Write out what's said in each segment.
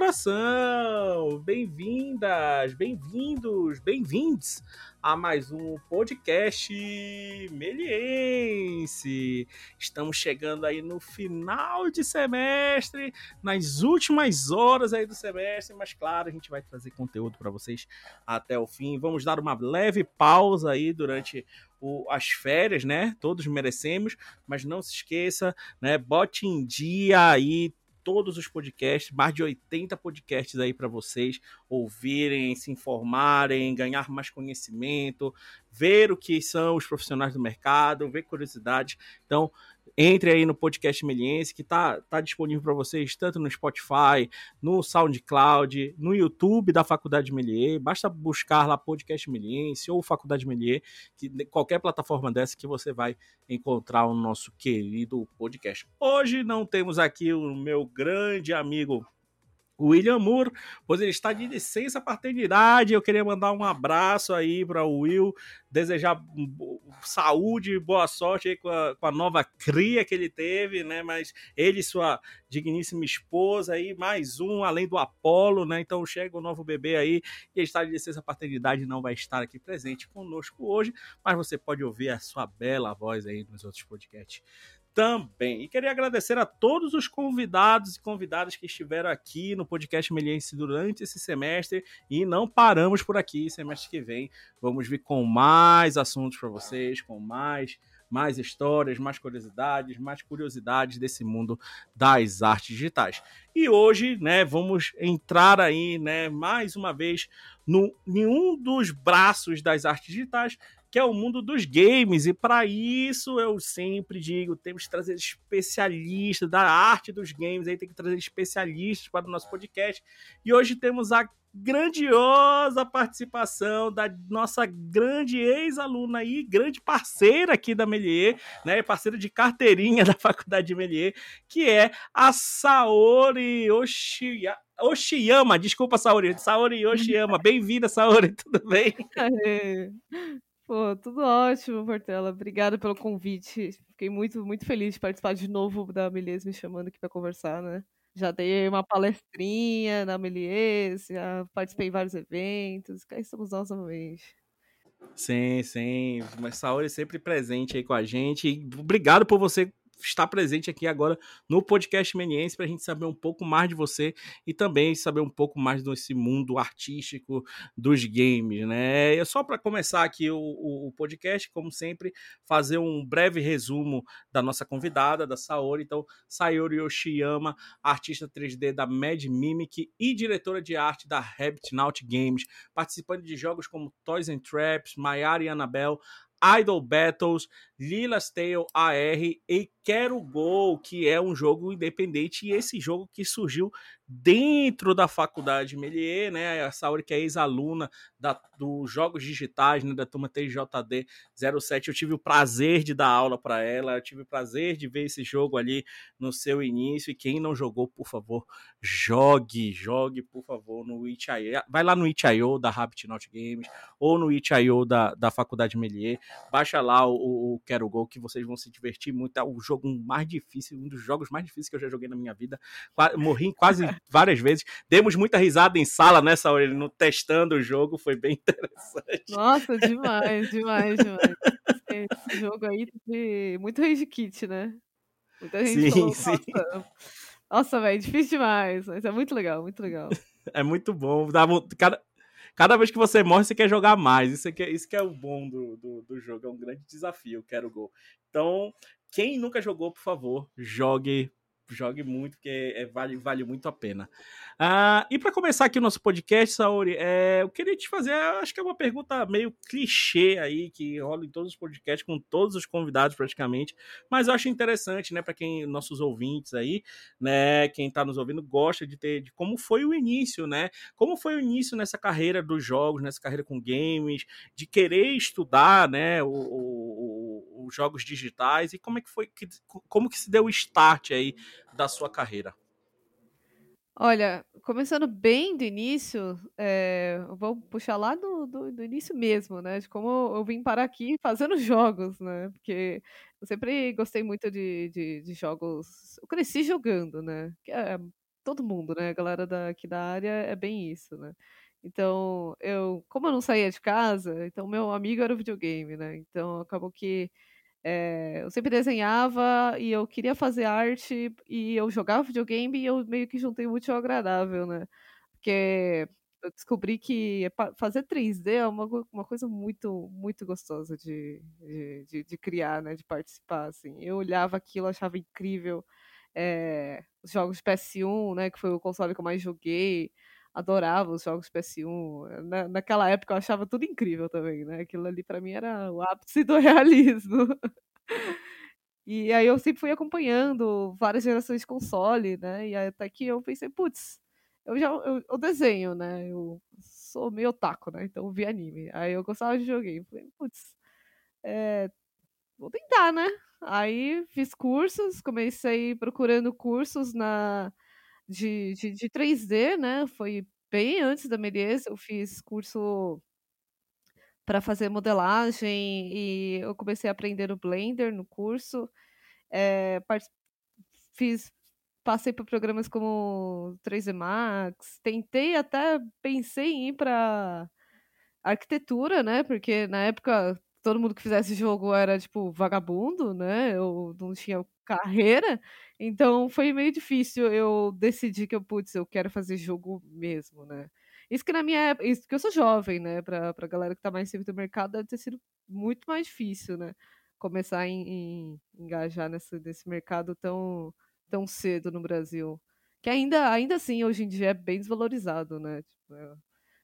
coração! Bem-vindas, bem-vindos, bem-vindos a mais um podcast meliense. Estamos chegando aí no final de semestre, nas últimas horas aí do semestre, mas claro, a gente vai trazer conteúdo para vocês até o fim. Vamos dar uma leve pausa aí durante o, as férias, né? Todos merecemos, mas não se esqueça, né? Bote em dia aí todos os podcasts, mais de 80 podcasts aí para vocês ouvirem, se informarem, ganhar mais conhecimento, ver o que são os profissionais do mercado, ver curiosidades. Então, entre aí no podcast Meliense, que tá, tá disponível para vocês tanto no Spotify, no SoundCloud, no YouTube da Faculdade Melier. Basta buscar lá podcast Meliense ou Faculdade Melier, que qualquer plataforma dessa que você vai encontrar o nosso querido podcast. Hoje não temos aqui o meu grande amigo William Moore, pois ele está de licença paternidade. Eu queria mandar um abraço aí para o Will, desejar saúde boa sorte aí com a, com a, nova cria que ele teve, né? Mas ele e sua digníssima esposa aí, mais um, além do Apolo, né? Então chega o novo bebê aí e ele está de licença paternidade, não vai estar aqui presente conosco hoje, mas você pode ouvir a sua bela voz aí nos outros podcasts também. E queria agradecer a todos os convidados e convidadas que estiveram aqui no podcast Meliense durante esse semestre e não paramos por aqui. Semestre que vem vamos vir com mais assuntos para vocês, com mais mais histórias, mais curiosidades, mais curiosidades desse mundo das artes digitais. E hoje, né, vamos entrar aí, né, mais uma vez no em um dos braços das artes digitais, que é o mundo dos games. E para isso eu sempre digo, temos que trazer especialistas da arte dos games, aí tem que trazer especialistas para o nosso podcast. E hoje temos a grandiosa participação da nossa grande ex-aluna aí, grande parceira aqui da Melier, né, parceira de carteirinha da Faculdade de Melier, que é a Saori Oshiya, Oshiyama, desculpa, Saori, Saori Oshiyama, bem-vinda, Saori, tudo bem? Pô, tudo ótimo, Portela. Obrigada pelo convite. Fiquei muito, muito feliz de participar de novo da Melies me chamando aqui para conversar, né? Já dei uma palestrinha na Melies, já participei em vários eventos. Cá estamos nós novamente. Sim, sim. Mas Saori sempre presente aí com a gente. Obrigado por você estar presente aqui agora no podcast Meniense para a gente saber um pouco mais de você e também saber um pouco mais desse mundo artístico dos games, né? É só para começar aqui o, o, podcast, como sempre, fazer um breve resumo da nossa convidada, da Saori. Então, Sayori Yoshiyama, artista 3D da Mad Mimic e diretora de arte da Rabbit Naut Games, participando de jogos como Toys and Traps, Mayara e Annabelle, Idol Battles, Lila's Tale AR e Quero Gol, que é um jogo independente e esse jogo que surgiu dentro da faculdade Melier, né? A Saori que é ex-aluna dos jogos digitais, né, da turma TJD 07. Eu tive o prazer de dar aula para ela, eu tive o prazer de ver esse jogo ali no seu início e quem não jogou, por favor, jogue, jogue, por favor, no itch.io. Vai lá no itch.io da Rabbit Not Games ou no itch.io da, da faculdade Melier. Baixa lá o, o Quero Gol que vocês vão se divertir muito. É o jogo mais difícil, um dos jogos mais difíceis que eu já joguei na minha vida. Morri quase várias vezes. Demos muita risada em sala nessa hora, no testando o jogo, foi bem interessante. Nossa, demais, demais, demais. Esse jogo aí teve muito rage kit, né? Muita gente sim, falou, sim. Nossa, nossa velho, difícil demais, mas é muito legal, muito legal. É muito bom. Cada, cada vez que você morre, você quer jogar mais. Isso, aqui, é, isso que é o bom do, do, do jogo. É um grande desafio, quero gol. Então, quem nunca jogou, por favor, jogue jogue muito, porque é, vale, vale muito a pena. Ah, e para começar aqui o nosso podcast, Saori, é, eu queria te fazer, acho que é uma pergunta meio clichê aí, que rola em todos os podcasts, com todos os convidados praticamente, mas eu acho interessante, né, para quem, nossos ouvintes aí, né, quem está nos ouvindo, gosta de ter, de como foi o início, né, como foi o início nessa carreira dos jogos, nessa carreira com games, de querer estudar, né, os jogos digitais, e como é que foi, que, como que se deu o start aí da sua carreira? Olha, começando bem do início, é, vou puxar lá do, do, do, início mesmo, né? De como eu vim parar aqui fazendo jogos, né? Porque eu sempre gostei muito de, de, de jogos. Eu cresci jogando, né? É, todo mundo, né? A galera daqui da área é bem isso, né? Então, eu, como eu não saía de casa, então meu amigo era o videogame, né? Então, acabou que é, eu sempre desenhava e eu queria fazer arte e eu jogava videogame e eu meio que juntei o útil ao agradável, né? Porque eu descobri que fazer 3D é uma, uma coisa muito, muito gostosa de, de, de, de criar, né? De participar, assim. Eu olhava aquilo, achava incrível. É, os jogos de PS1, né? Que foi o console que eu mais joguei. Adorava os jogos de PS1. Na, naquela época eu achava tudo incrível também, né? Aquilo ali para mim era o ápice do realismo. E aí eu sempre fui acompanhando várias gerações de console, né? E até que eu pensei, putz, eu já eu, eu, desenho, né? Eu sou meio otaku, né? Então eu vi anime. Aí eu gostava de videogame. Falei, putz, é, vou tentar, né? Aí fiz cursos, comecei procurando cursos na de, de, de 3D, né? Foi bem antes da Melies, eu fiz curso para fazer modelagem e eu comecei a aprender no Blender no curso. É, fiz passei por programas como 3D Max, tentei até pensei em ir para arquitetura, né? Porque na época todo mundo que fizesse jogo era tipo vagabundo, né? Eu não tinha carreira, então foi meio difícil eu decidir que eu putz, eu quero fazer jogo mesmo, né? Isso que na minha época, isso que eu sou jovem, né? Pra, pra galera que tá mais sempre no mercado, deve ter sido muito mais difícil, né? Começar a engajar nesse, nesse mercado tão tão cedo no Brasil. Que ainda, ainda assim, hoje em dia é bem desvalorizado, né? Tipo, é,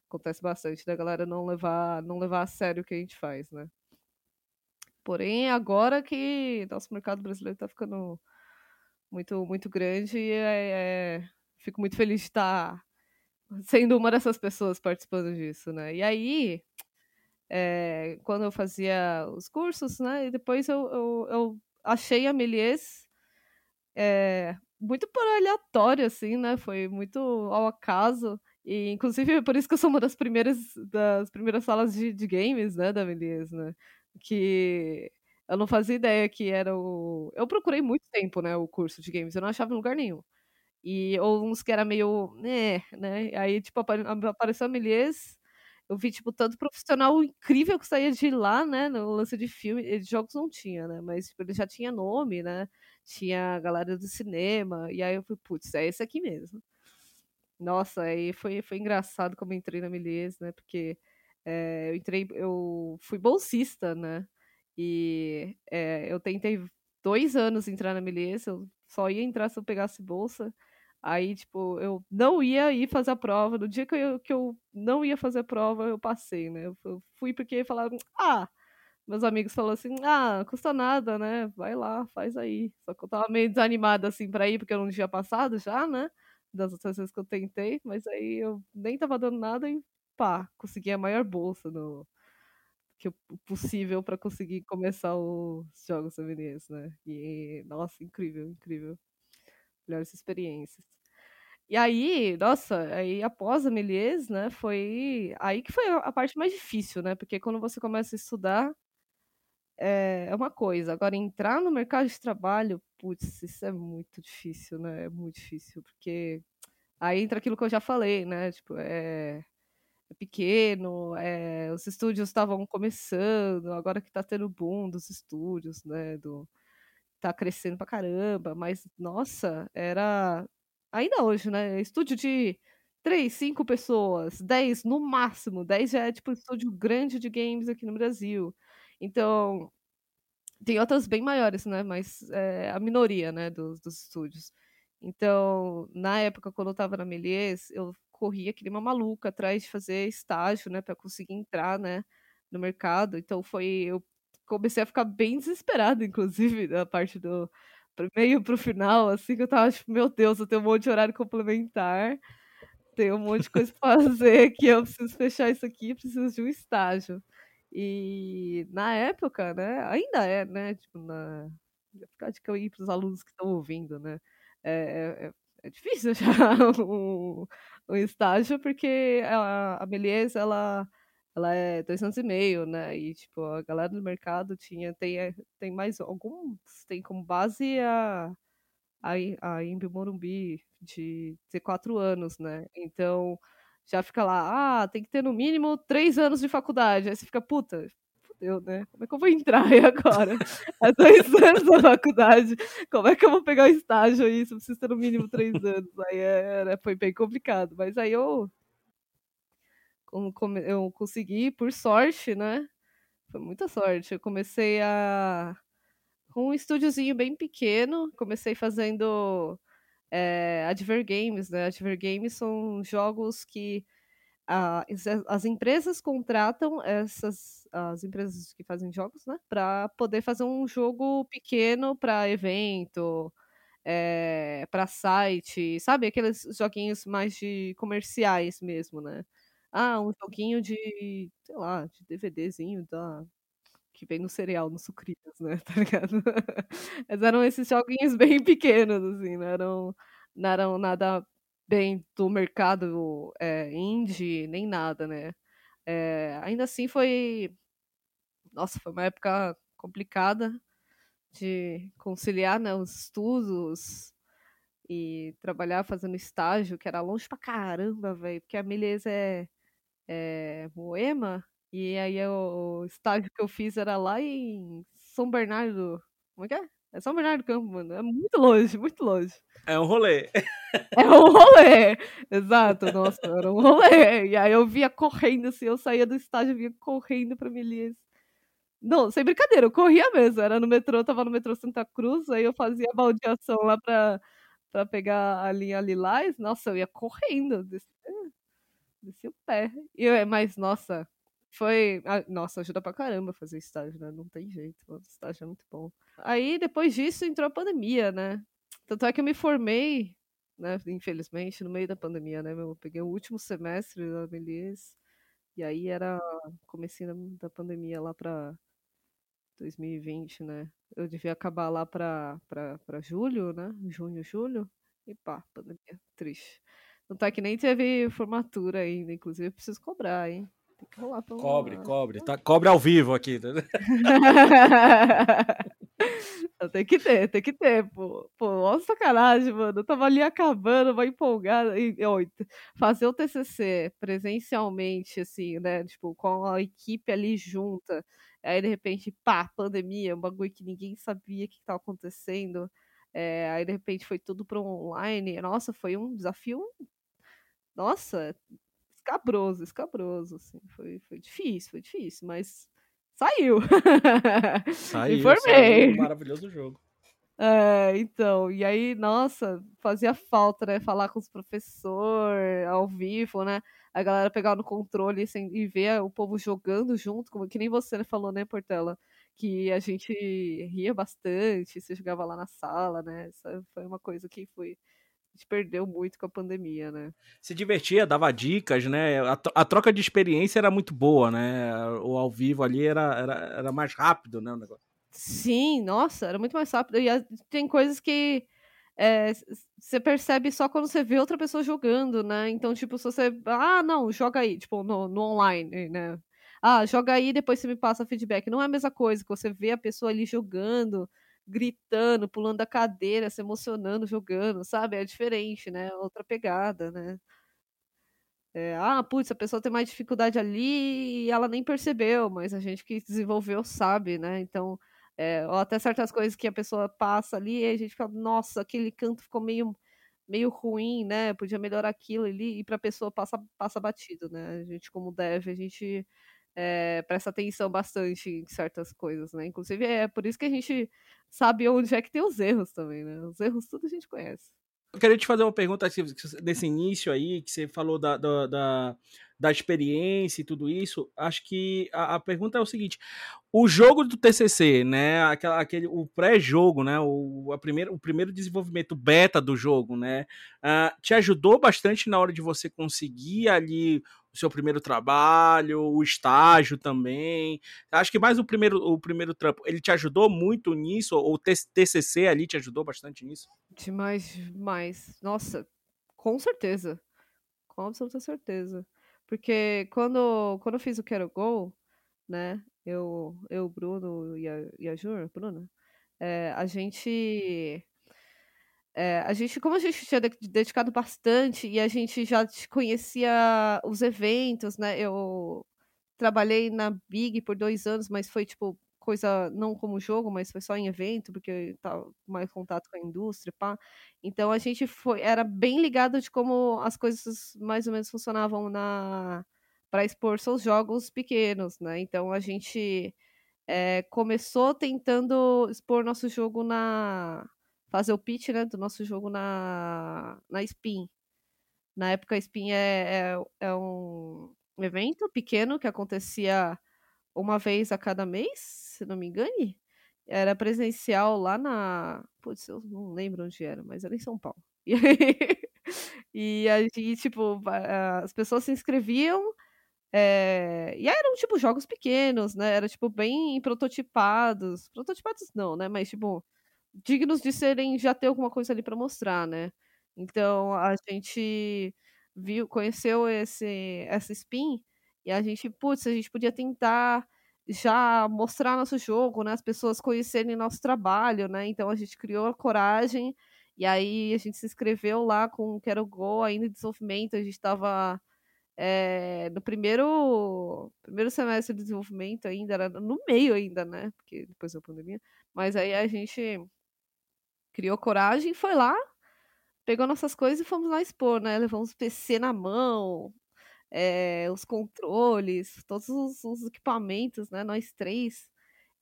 acontece bastante da galera não levar, não levar a sério o que a gente faz, né? Porém, agora que nosso mercado brasileiro está ficando muito, muito grande, é, é, fico muito feliz de estar sendo uma dessas pessoas participando disso, né? E aí, é, quando eu fazia os cursos, né? E depois eu, eu, eu achei a Melies é, muito por aleatório, assim, né? Foi muito ao acaso. E, inclusive, é por isso que eu sou uma das primeiras, das primeiras salas de, de games, né, da Melies, né? Que eu não fazia ideia que era o... Eu procurei muito tempo, né, o curso de games. Eu não achava em lugar nenhum. E ou uns que era meio... né, né? Aí, tipo, apareceu a Melies eu vi, tipo, tanto profissional incrível que saía de lá, né? No lance de filme. De jogos não tinha, né? Mas tipo, ele já tinha nome, né? Tinha a galera do cinema. E aí eu fui, putz, é esse aqui mesmo. Nossa, aí foi, foi engraçado como entrei na Milies, né? Porque é, eu entrei, eu fui bolsista, né? E é, eu tentei dois anos entrar na Milies, eu só ia entrar se eu pegasse bolsa. Aí, tipo, eu não ia ir fazer a prova. No dia que eu, que eu não ia fazer a prova, eu passei, né? Eu fui porque falaram, ah, meus amigos falaram assim, ah, custa nada, né? Vai lá, faz aí. Só que eu tava meio desanimada, assim, pra ir, porque eu não tinha passado já, né? Das outras vezes que eu tentei, mas aí eu nem tava dando nada e pá, consegui a maior bolsa no que possível para conseguir começar os jogos femininos, né? E nossa, incrível, incrível. Melhores experiências. E aí, nossa, aí após a Melies, né, foi aí que foi a parte mais difícil, né? Porque quando você começa a estudar é, é uma coisa, agora entrar no mercado de trabalho, putz, isso é muito difícil, né? É muito difícil, porque aí entra aquilo que eu já falei, né? Tipo, é pequeno, é, os estúdios estavam começando, agora que tá tendo boom dos estúdios, né? Do, tá crescendo pra caramba, mas nossa, era ainda hoje, né? Estúdio de três, cinco pessoas, dez no máximo. Dez já é tipo estúdio grande de games aqui no Brasil. Então, tem outras bem maiores, né? Mas é a minoria, né, dos, dos estúdios. Então, na época, quando eu tava na Melies, eu corria que nem uma maluca atrás de fazer estágio, né, para conseguir entrar, né, no mercado. Então, foi. Eu comecei a ficar bem desesperada, inclusive, da parte do meio pro final, assim, que eu tava tipo, meu Deus, eu tenho um monte de horário complementar, tenho um monte de coisa pra fazer que eu preciso fechar isso aqui, preciso de um estágio. E na época, né, ainda é, né, tipo, na... De que eu ir para os alunos que estão ouvindo, né? É, é, é difícil achar um, um, estágio, porque a, a Melies, ela ela é dois anos e meio, né? E, tipo, a galera do mercado tinha, tem, eh, tem mais alguns, tem como base a, a Imbi Morumbi de ter quatro anos, né? Então já fica lá, ah, tem que ter no mínimo três anos de faculdade. Aí você fica, puta, fudeu, né? Como é que eu vou entrar aí agora? Há dois anos na faculdade, como é que eu vou pegar o estágio aí? Se eu preciso ter no mínimo três anos. Aí era, foi bem complicado. Mas aí eu, eu consegui, por sorte, né? Foi muita sorte. Eu comecei a. Com um estúdiozinho bem pequeno, comecei fazendo é, Adver Games, né? Adver Games são jogos que as empresas contratam essas as empresas que fazem jogos, né, para poder fazer um jogo pequeno para evento, é, eh, para site, sabe, aqueles joguinhos mais de comerciais mesmo, né? Ah, um joguinho de, sei lá, de DVDzinho da que vem no cereal, no sucritas, né, tá ligado? Mas eram esses joguinhos bem pequenos, assim, não eram, não eram nada bem do mercado é, indie, nem nada, né? É, ainda assim foi. Nossa, foi uma época complicada de conciliar né, os estudos e trabalhar fazendo estágio, que era longe pra caramba, velho, porque a Milês é, é Moema, e aí o estágio que eu fiz era lá em São Bernardo. Como é que é? É São Bernardo do Campo, mano. É muito longe, muito longe. É um rolê. É um rolê. Exato, nossa, era um rolê. E aí eu via correndo, assim, eu saía do estágio, via correndo pra Melias. Não, sem brincadeira, eu corria mesmo. Era no metrô, tava no metrô Santa Cruz, aí eu fazia baldeação lá pra, pra pegar a linha Lilás. Nossa, eu ia correndo, descia, descia o pé. E, mas, nossa, foi. Nossa, ajuda pra caramba fazer estágio, né? Não tem jeito. Estágio é muito bom. Aí, depois disso, entrou a pandemia, né? Tanto é que eu me formei, né? Infelizmente, no meio da pandemia, né? Eu peguei o último semestre da Belize. E aí era comecinho da pandemia lá pra 2020, né? Eu devia acabar lá pra, pra, pra julho, né? Junho, julho. E pá, pandemia. Triste. Não tá que nem teve formatura ainda, inclusive eu preciso cobrar, hein? Tem que rolar pra Cobre, cobre. Tá, cobre ao vivo aqui. Tá tem que ter, tem que ter, pô. Pô, olha sacanagem, mano. Eu tava ali acabando, vai empolgada. E, ó, fazer o TCC presencialmente, assim, né? Tipo, com a equipe ali junta. Aí, de repente, pá, pandemia, um bagulho que ninguém sabia o que tava acontecendo. É, aí, de repente, foi tudo pro online. Nossa, foi um desafio. Nossa, escabroso, escabroso, assim. Foi, foi difícil, foi difícil, mas saiu. Saiu, Informei. Saiu, maravilhoso jogo. É, então, e aí, nossa, fazia falta, né, falar com os professores ao vivo, né, a galera pegar no controle sem, e ver o povo jogando junto, como que nem você falou, né, Portela, que a gente ria bastante, você jogava lá na sala, né, essa foi uma coisa que foi gente perdeu muito com a pandemia, né? Se divertia, dava dicas, né? A, a, troca de experiência era muito boa, né? O ao vivo ali era, era, era mais rápido, né? O negócio. Sim, nossa, era muito mais rápido. E tem coisas que é, você percebe só quando você vê outra pessoa jogando, né? Então, tipo, se você. Ah, não, joga aí, tipo, no, no online, né? Ah, joga aí depois você me passa feedback. Não é a mesma coisa que você vê a pessoa ali jogando gritando, pulando da cadeira, se emocionando, jogando, sabe? É diferente, né? Outra pegada, né? É, ah, putz, a pessoa tem mais dificuldade ali e ela nem percebeu, mas a gente que desenvolveu sabe, né? Então, é, ou até certas coisas que a pessoa passa ali e a gente fica, nossa, aquele canto ficou meio, meio ruim, né? Podia melhorar aquilo ali e para a pessoa passa, passa batido, né? A gente, como deve, a gente é, presta atenção bastante em certas coisas, né? Inclusive é por isso que a gente sabe onde é que tem os erros também, né? Os erros tudo a gente conhece. Eu queria te fazer uma pergunta desse início aí, que você falou da, da, da, da experiência e tudo isso. Acho que a, a, pergunta é o seguinte: o jogo do TCC, né? Aquela, aquele, o pré-jogo, né? O, a primeiro, o primeiro desenvolvimento beta do jogo, né? Uh, te ajudou bastante na hora de você conseguir ali o seu primeiro trabalho, o estágio também. Acho que mais o primeiro, o primeiro trampo, ele te ajudou muito nisso? Ou o TCC ali te ajudou bastante nisso? Demais, demais. Nossa, com certeza. Com absoluta certeza. Porque quando, quando eu fiz o Quero Gol, né? Eu, eu Bruno e a, e a Jur, Bruna, é, a gente É, a gente, como a gente tinha dedicado bastante e a gente já conhecia os eventos, né? Eu trabalhei na Big por dois anos, mas foi tipo coisa não como jogo, mas foi só em evento, porque tava mais contato com a indústria, pá. Então a gente foi, era bem ligado de como as coisas mais ou menos funcionavam na para expor seus jogos pequenos, né? Então a gente é, começou tentando expor nosso jogo na fazer o pitch, né, do nosso jogo na na Spin. Na época a Spin é, é, é um evento pequeno que acontecia uma vez a cada mês, se não me engane. Era presencial lá na. Putz, eu não lembro onde era, mas era em São Paulo. E e aí tipo, as pessoas se inscreviam. É, e eram, tipo, jogos pequenos, né? Era, tipo, bem prototipados. Prototipados não, né? Mas, tipo, dignos de serem, já ter alguma coisa ali para mostrar, né? Então, a gente viu, conheceu esse, essa spin e a gente, putz, a gente podia tentar já mostrar nosso jogo, né? As pessoas conhecerem nosso trabalho, né? Então a gente criou a coragem e aí a gente se inscreveu lá com Quero Go ainda em desenvolvimento. A gente estava é, no primeiro primeiro semestre de desenvolvimento ainda, era no meio ainda, né? Porque depois da pandemia. Mas aí a gente criou coragem, foi lá, pegou nossas coisas e fomos lá expor, né? Levamos PC na mão, é, os controles, todos os, os, equipamentos, né? Nós três.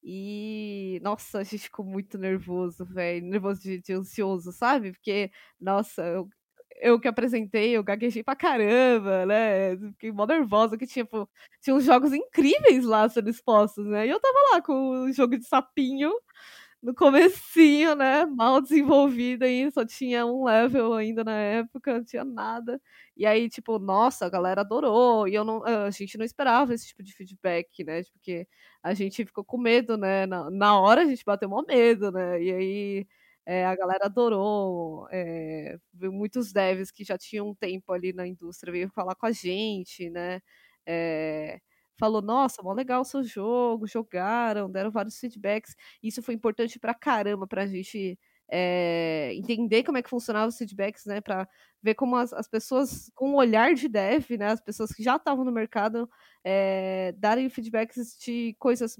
E, nossa, a gente ficou muito nervoso, velho. Nervoso de, de, ansioso, sabe? Porque, nossa, eu, eu que apresentei, eu gaguejei pra caramba, né? Fiquei mó nervosa, que pô, tinha uns jogos incríveis lá sendo expostos, né? E eu tava lá com o jogo de sapinho no comecinho, né? Mal desenvolvida aí, só tinha um level ainda na época, não tinha nada. E aí, tipo, nossa, a galera adorou. E eu não, a gente não esperava esse tipo de feedback, né? Porque a gente ficou com medo, né? Na, na hora a gente bateu mó medo, né? E aí é, a galera adorou. É, muitos devs que já tinham um tempo ali na indústria veio falar com a gente, né? É, falou: Nossa, mó legal o seu jogo, jogaram, deram vários feedbacks. Isso foi importante pra caramba pra gente é, entender como é que funcionavam os feedbacks, né? Pra ver como as, as pessoas com o olhar de dev, né? As pessoas que já estavam no mercado é, darem feedbacks de coisas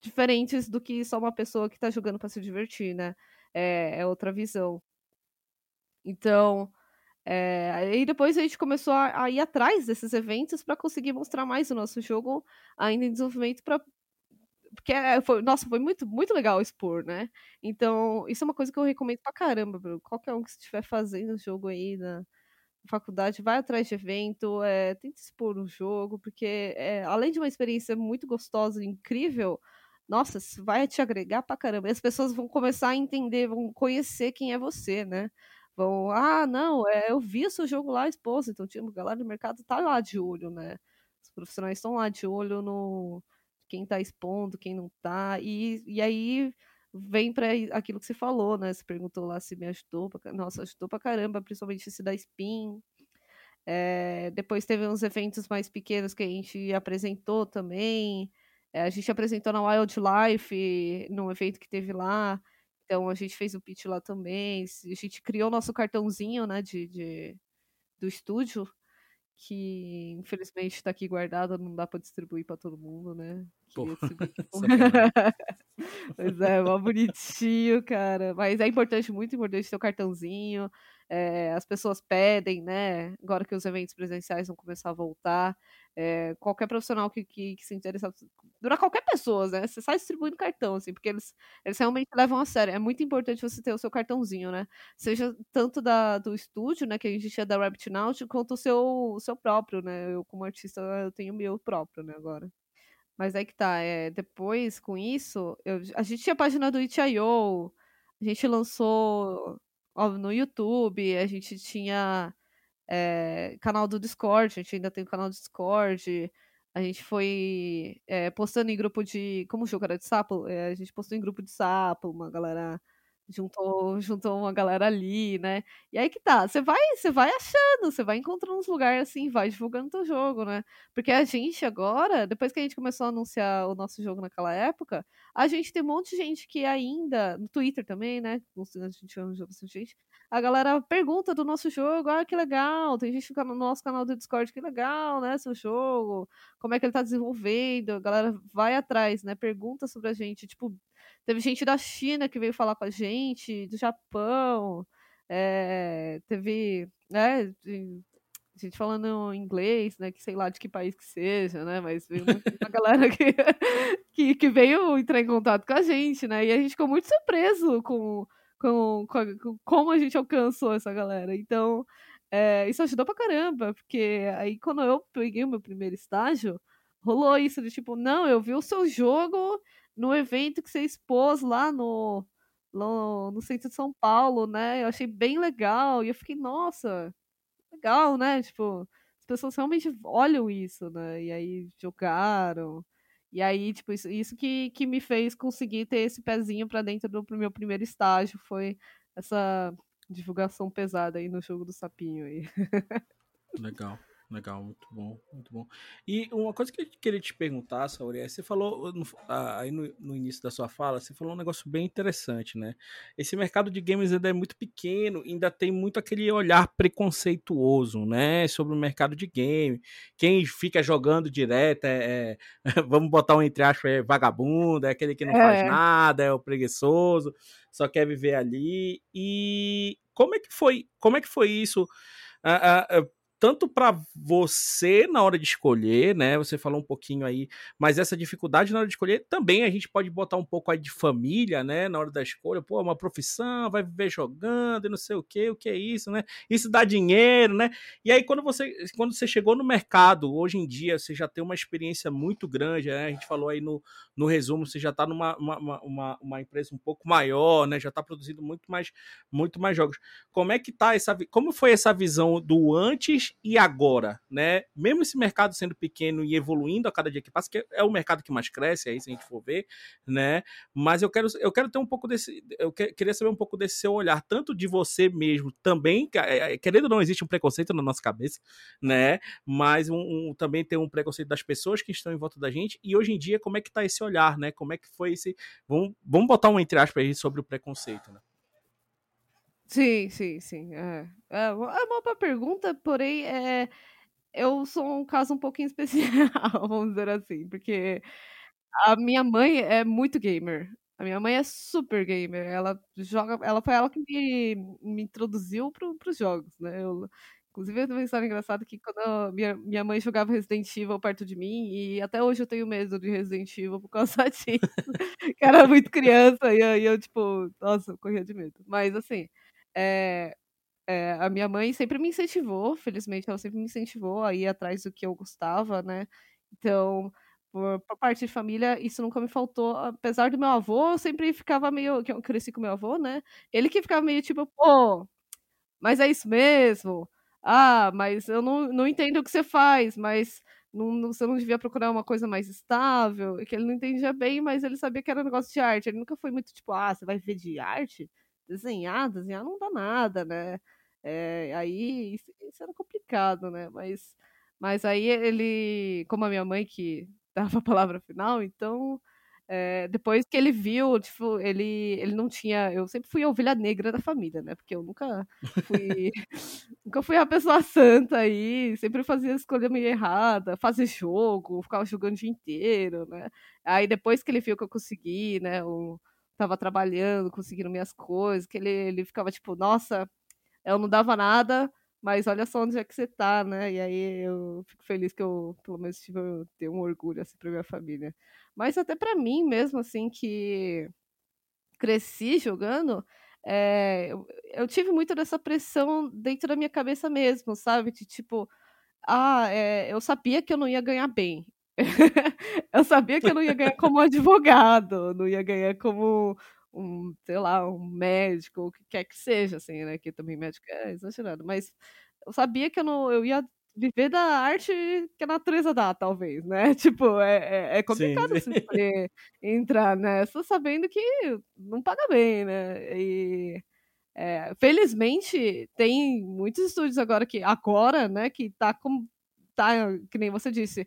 diferentes do que só uma pessoa que está jogando para se divertir, né? É, é outra visão. Então, é, aí depois a gente começou a, a ir atrás desses eventos para conseguir mostrar mais o nosso jogo ainda em desenvolvimento para porque é, foi, nossa, foi muito, muito legal expor, né? Então, isso é uma coisa que eu recomendo pra caramba, bro. Qualquer um que estiver fazendo jogo aí na faculdade, vai atrás de evento, é, tenta expor o jogo, porque é, além de uma experiência muito gostosa e incrível, nossa, vai te agregar pra caramba. E as pessoas vão começar a entender, vão conhecer quem é você, né? Vão, ah, não, é, eu vi seu jogo lá exposto, então tinha galera do mercado tá lá de olho, né? Os profissionais estão lá de olho no quem tá expondo, quem não tá, e, e aí vem para aquilo que você falou, né? Você perguntou lá se me ajudou, pra, nossa, ajudou pra caramba, principalmente esse da Spin. É, depois teve uns eventos mais pequenos que a gente apresentou também. É, a gente apresentou na Wildlife, num evento que teve lá. Então a gente fez o pitch lá também. A gente criou nosso cartãozinho, né, de, de do estúdio, que infelizmente está aqui guardado, não dá para distribuir para todo mundo, né? pois é, mó bonitinho, cara. Mas é importante, muito importante ter o cartãozinho. É, as pessoas pedem, né? Agora que os eventos presenciais vão começar a voltar. É, qualquer profissional que, que, que, se interessar, dura qualquer pessoa, né? Você sai distribuindo cartão, assim, porque eles, eles realmente levam a sério. É muito importante você ter o seu cartãozinho, né? Seja tanto da, do estúdio, né, que a gente tinha da Rabbit Naut, quanto o seu, o seu próprio, né? Eu, como artista, eu tenho o meu próprio, né, agora. Mas aí que tá, é, depois, com isso, eu, a gente tinha a página do Itch.io, a gente lançou ó, no YouTube, a gente tinha é, canal do Discord, a gente ainda tem o canal do Discord. A gente foi é, postando em grupo de. Como o jogo era de sapo, é, a gente postou em grupo de sapo, uma galera juntou juntou uma galera ali, né. E aí que tá, você vai você vai achando, você vai encontrando uns lugares, assim, vai divulgando teu jogo, né. Porque a gente agora, depois que a gente começou a anunciar o nosso jogo naquela época, a gente tem um monte de gente que ainda no Twitter também, né, a gente jogo gente, a galera pergunta do nosso jogo: "Ah, que legal", tem gente no nosso canal do Discord: "Que legal, né, seu jogo, como é que ele tá desenvolvendo?". A galera vai atrás, né, pergunta sobre a gente, tipo Teve gente da China que veio falar com a gente, do Japão, é, teve, né, gente falando inglês, né, que sei lá de que país que seja, né, mas veio uma, galera que, que, que, veio entrar em contato com a gente, né, e a gente ficou muito surpreso com, com, com, com como a gente alcançou essa galera. Então, é, isso ajudou pra caramba, porque aí quando eu peguei o meu primeiro estágio, rolou isso de tipo, não, eu vi o seu jogo no evento que você expôs lá no, no, no centro de São Paulo, né? Eu achei bem legal. E eu fiquei, nossa, legal, né? Tipo, as pessoas realmente olham isso, né? E aí jogaram. E aí, tipo, isso, isso que, que me fez conseguir ter esse pezinho para dentro do meu primeiro estágio foi essa divulgação pesada aí no jogo do sapinho aí. Legal. Legal, muito bom, muito bom. E uma coisa que eu queria te perguntar, Sauri, é, você falou no, aí no, no, início da sua fala, você falou um negócio bem interessante, né? Esse mercado de games ainda é muito pequeno, ainda tem muito aquele olhar preconceituoso, né? Sobre o mercado de game. Quem fica jogando direto é, é vamos botar um entre aspas, é vagabundo, é aquele que não é. faz nada, é o preguiçoso, só quer viver ali. E como é que foi, como é que foi isso? Uh, uh, tanto para você na hora de escolher, né? Você falou um pouquinho aí, mas essa dificuldade na hora de escolher também a gente pode botar um pouco aí de família, né? Na hora da escolha, pô, uma profissão, vai viver jogando e não sei o que, o que é isso, né? Isso dá dinheiro, né? E aí quando você quando você chegou no mercado, hoje em dia você já tem uma experiência muito grande, né? A gente falou aí no, no resumo, você já está numa uma, uma, uma, empresa um pouco maior, né? Já está produzindo muito mais muito mais jogos. Como é que tá essa como foi essa visão do antes e agora, né? Mesmo esse mercado sendo pequeno e evoluindo a cada dia que passa, que é o mercado que mais cresce, aí se a gente for ver, né? Mas eu quero, eu quero ter um pouco desse, eu queria saber um pouco desse seu olhar, tanto de você mesmo, também, é, é, querendo ou não, existe um preconceito na nossa cabeça, né? Mas um, um, também tem um preconceito das pessoas que estão em volta da gente, e hoje em dia, como é que tá esse olhar, né? Como é que foi esse. Vamos, vamos botar um entre aspas aí sobre o preconceito, né? Sim, sim, sim. É, é, é uma boa pergunta, porém, é, eu sou um caso um pouquinho especial, vamos dizer assim, porque a minha mãe é muito gamer. A minha mãe é super gamer. Ela joga, ela foi ela que me, me introduziu para os jogos, né? Eu, inclusive, eu tenho uma história engraçada que quando minha, minha mãe jogava Resident Evil perto de mim, e até hoje eu tenho medo de Resident Evil por causa disso. que era muito criança, e eu, e eu, tipo, nossa, eu corria de medo. Mas assim. É, é, a minha mãe sempre me incentivou, felizmente ela sempre me incentivou a ir atrás do que eu gostava, né? Então, por, por, parte de família, isso nunca me faltou. Apesar do meu avô, eu sempre ficava meio. que Eu cresci com meu avô, né? Ele que ficava meio tipo, pô, mas é isso mesmo. Ah, mas eu não, não entendo o que você faz, mas não, você não devia procurar uma coisa mais estável. Que ele não entendia bem, mas ele sabia que era um negócio de arte. Ele nunca foi muito tipo, ah, você vai viver de arte? Desenhar, desenhar não dá nada, né? É, aí isso, isso, era complicado, né? Mas, mas aí ele, como a minha mãe que dava a palavra final, então é, depois que ele viu, tipo, ele, ele não tinha. Eu sempre fui a ovelha negra da família, né? Porque eu nunca fui. nunca fui a pessoa santa aí, sempre fazia escolha meio errada, fazer jogo, ficava jogando o dia inteiro, né? Aí depois que ele viu que eu consegui, né? O, tava trabalhando, conseguindo minhas coisas, que ele, ele ficava tipo, nossa, eu não dava nada, mas olha só onde é que você tá, né? E aí eu fico feliz que eu, pelo menos, tive ter um orgulho assim pra minha família. Mas até para mim mesmo, assim, que cresci jogando, é, eu, eu, tive muito dessa pressão dentro da minha cabeça mesmo, sabe? De tipo, ah, é, eu sabia que eu não ia ganhar bem. eu sabia que eu não ia ganhar como advogado, não ia ganhar como um, sei lá, um médico, o que quer que seja, assim, né? Que também médico é exagerado, mas eu sabia que eu não eu ia viver da arte que a natureza dá, talvez, né? Tipo, é, é, é complicado sim, você entrar nessa sabendo que não paga bem, né? E é, felizmente tem muitos estúdios agora que agora, né, que tá com tá, que nem você disse,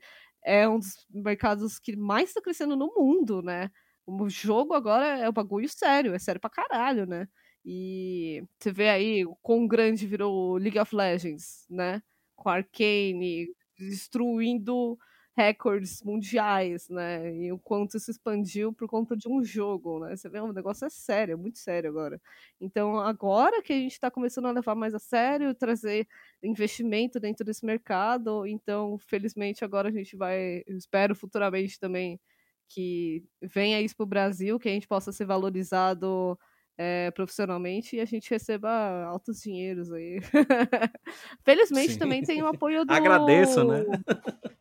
é um dos mercados que mais está crescendo no mundo, né? O jogo agora é um bagulho sério, é sério pra caralho, né? E você vê aí o quão grande virou League of Legends, né? Com Arcane destruindo recordes mundiais, né? E o quanto se expandiu por conta de um jogo, né? Você vê, o negócio é sério, é muito sério agora. Então, agora que a gente está começando a levar mais a sério, trazer investimento dentro desse mercado, então, felizmente, agora a gente vai, espero futuramente também que venha isso para o Brasil, que a gente possa ser valorizado é, profissionalmente e a gente receba altos dinheiros aí. Felizmente Sim. também tem o apoio do. Agradeço, né?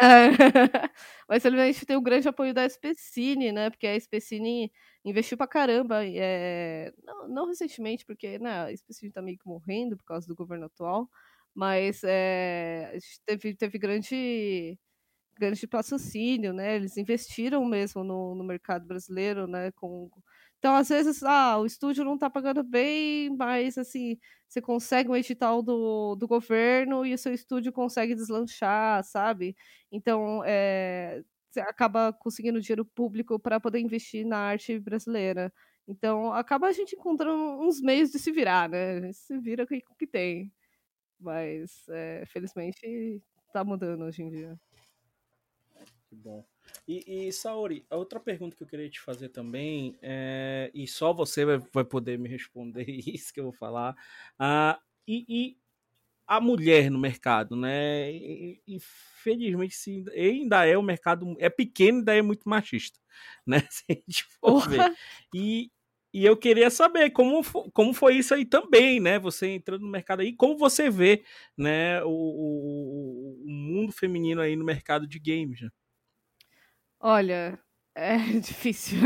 Mas felizmente tem o grande apoio da SPCine, né? Porque a SPCine investiu pra caramba. É... Não, não, recentemente, porque né, a SPCine tá meio que morrendo por causa do governo atual. Mas é... a gente teve, teve grande grande patrocínio, né? Eles investiram mesmo no, no mercado brasileiro, né? Com, então, às vezes, ah, o estúdio não está pagando bem, mas assim, você consegue um edital do, do governo e o seu estúdio consegue deslanchar, sabe? Então, é, você acaba conseguindo dinheiro público para poder investir na arte brasileira. Então, acaba a gente encontrando uns meios de se virar, né? A gente se vira com o que tem. Mas, é, felizmente, está mudando hoje em dia. Que bom. E, e, Saori, a outra pergunta que eu queria te fazer também, é, e só você vai, vai, poder me responder isso que eu vou falar, ah, e, e a mulher no mercado, né? Infelizmente, sim, ainda é o mercado é pequeno, ainda é muito machista, né? Se a gente for ver. E, e eu queria saber como, como foi isso aí também, né? Você entrando no mercado aí, como você vê, né? O, o, o mundo feminino aí no mercado de games. Né? Olha, é difícil.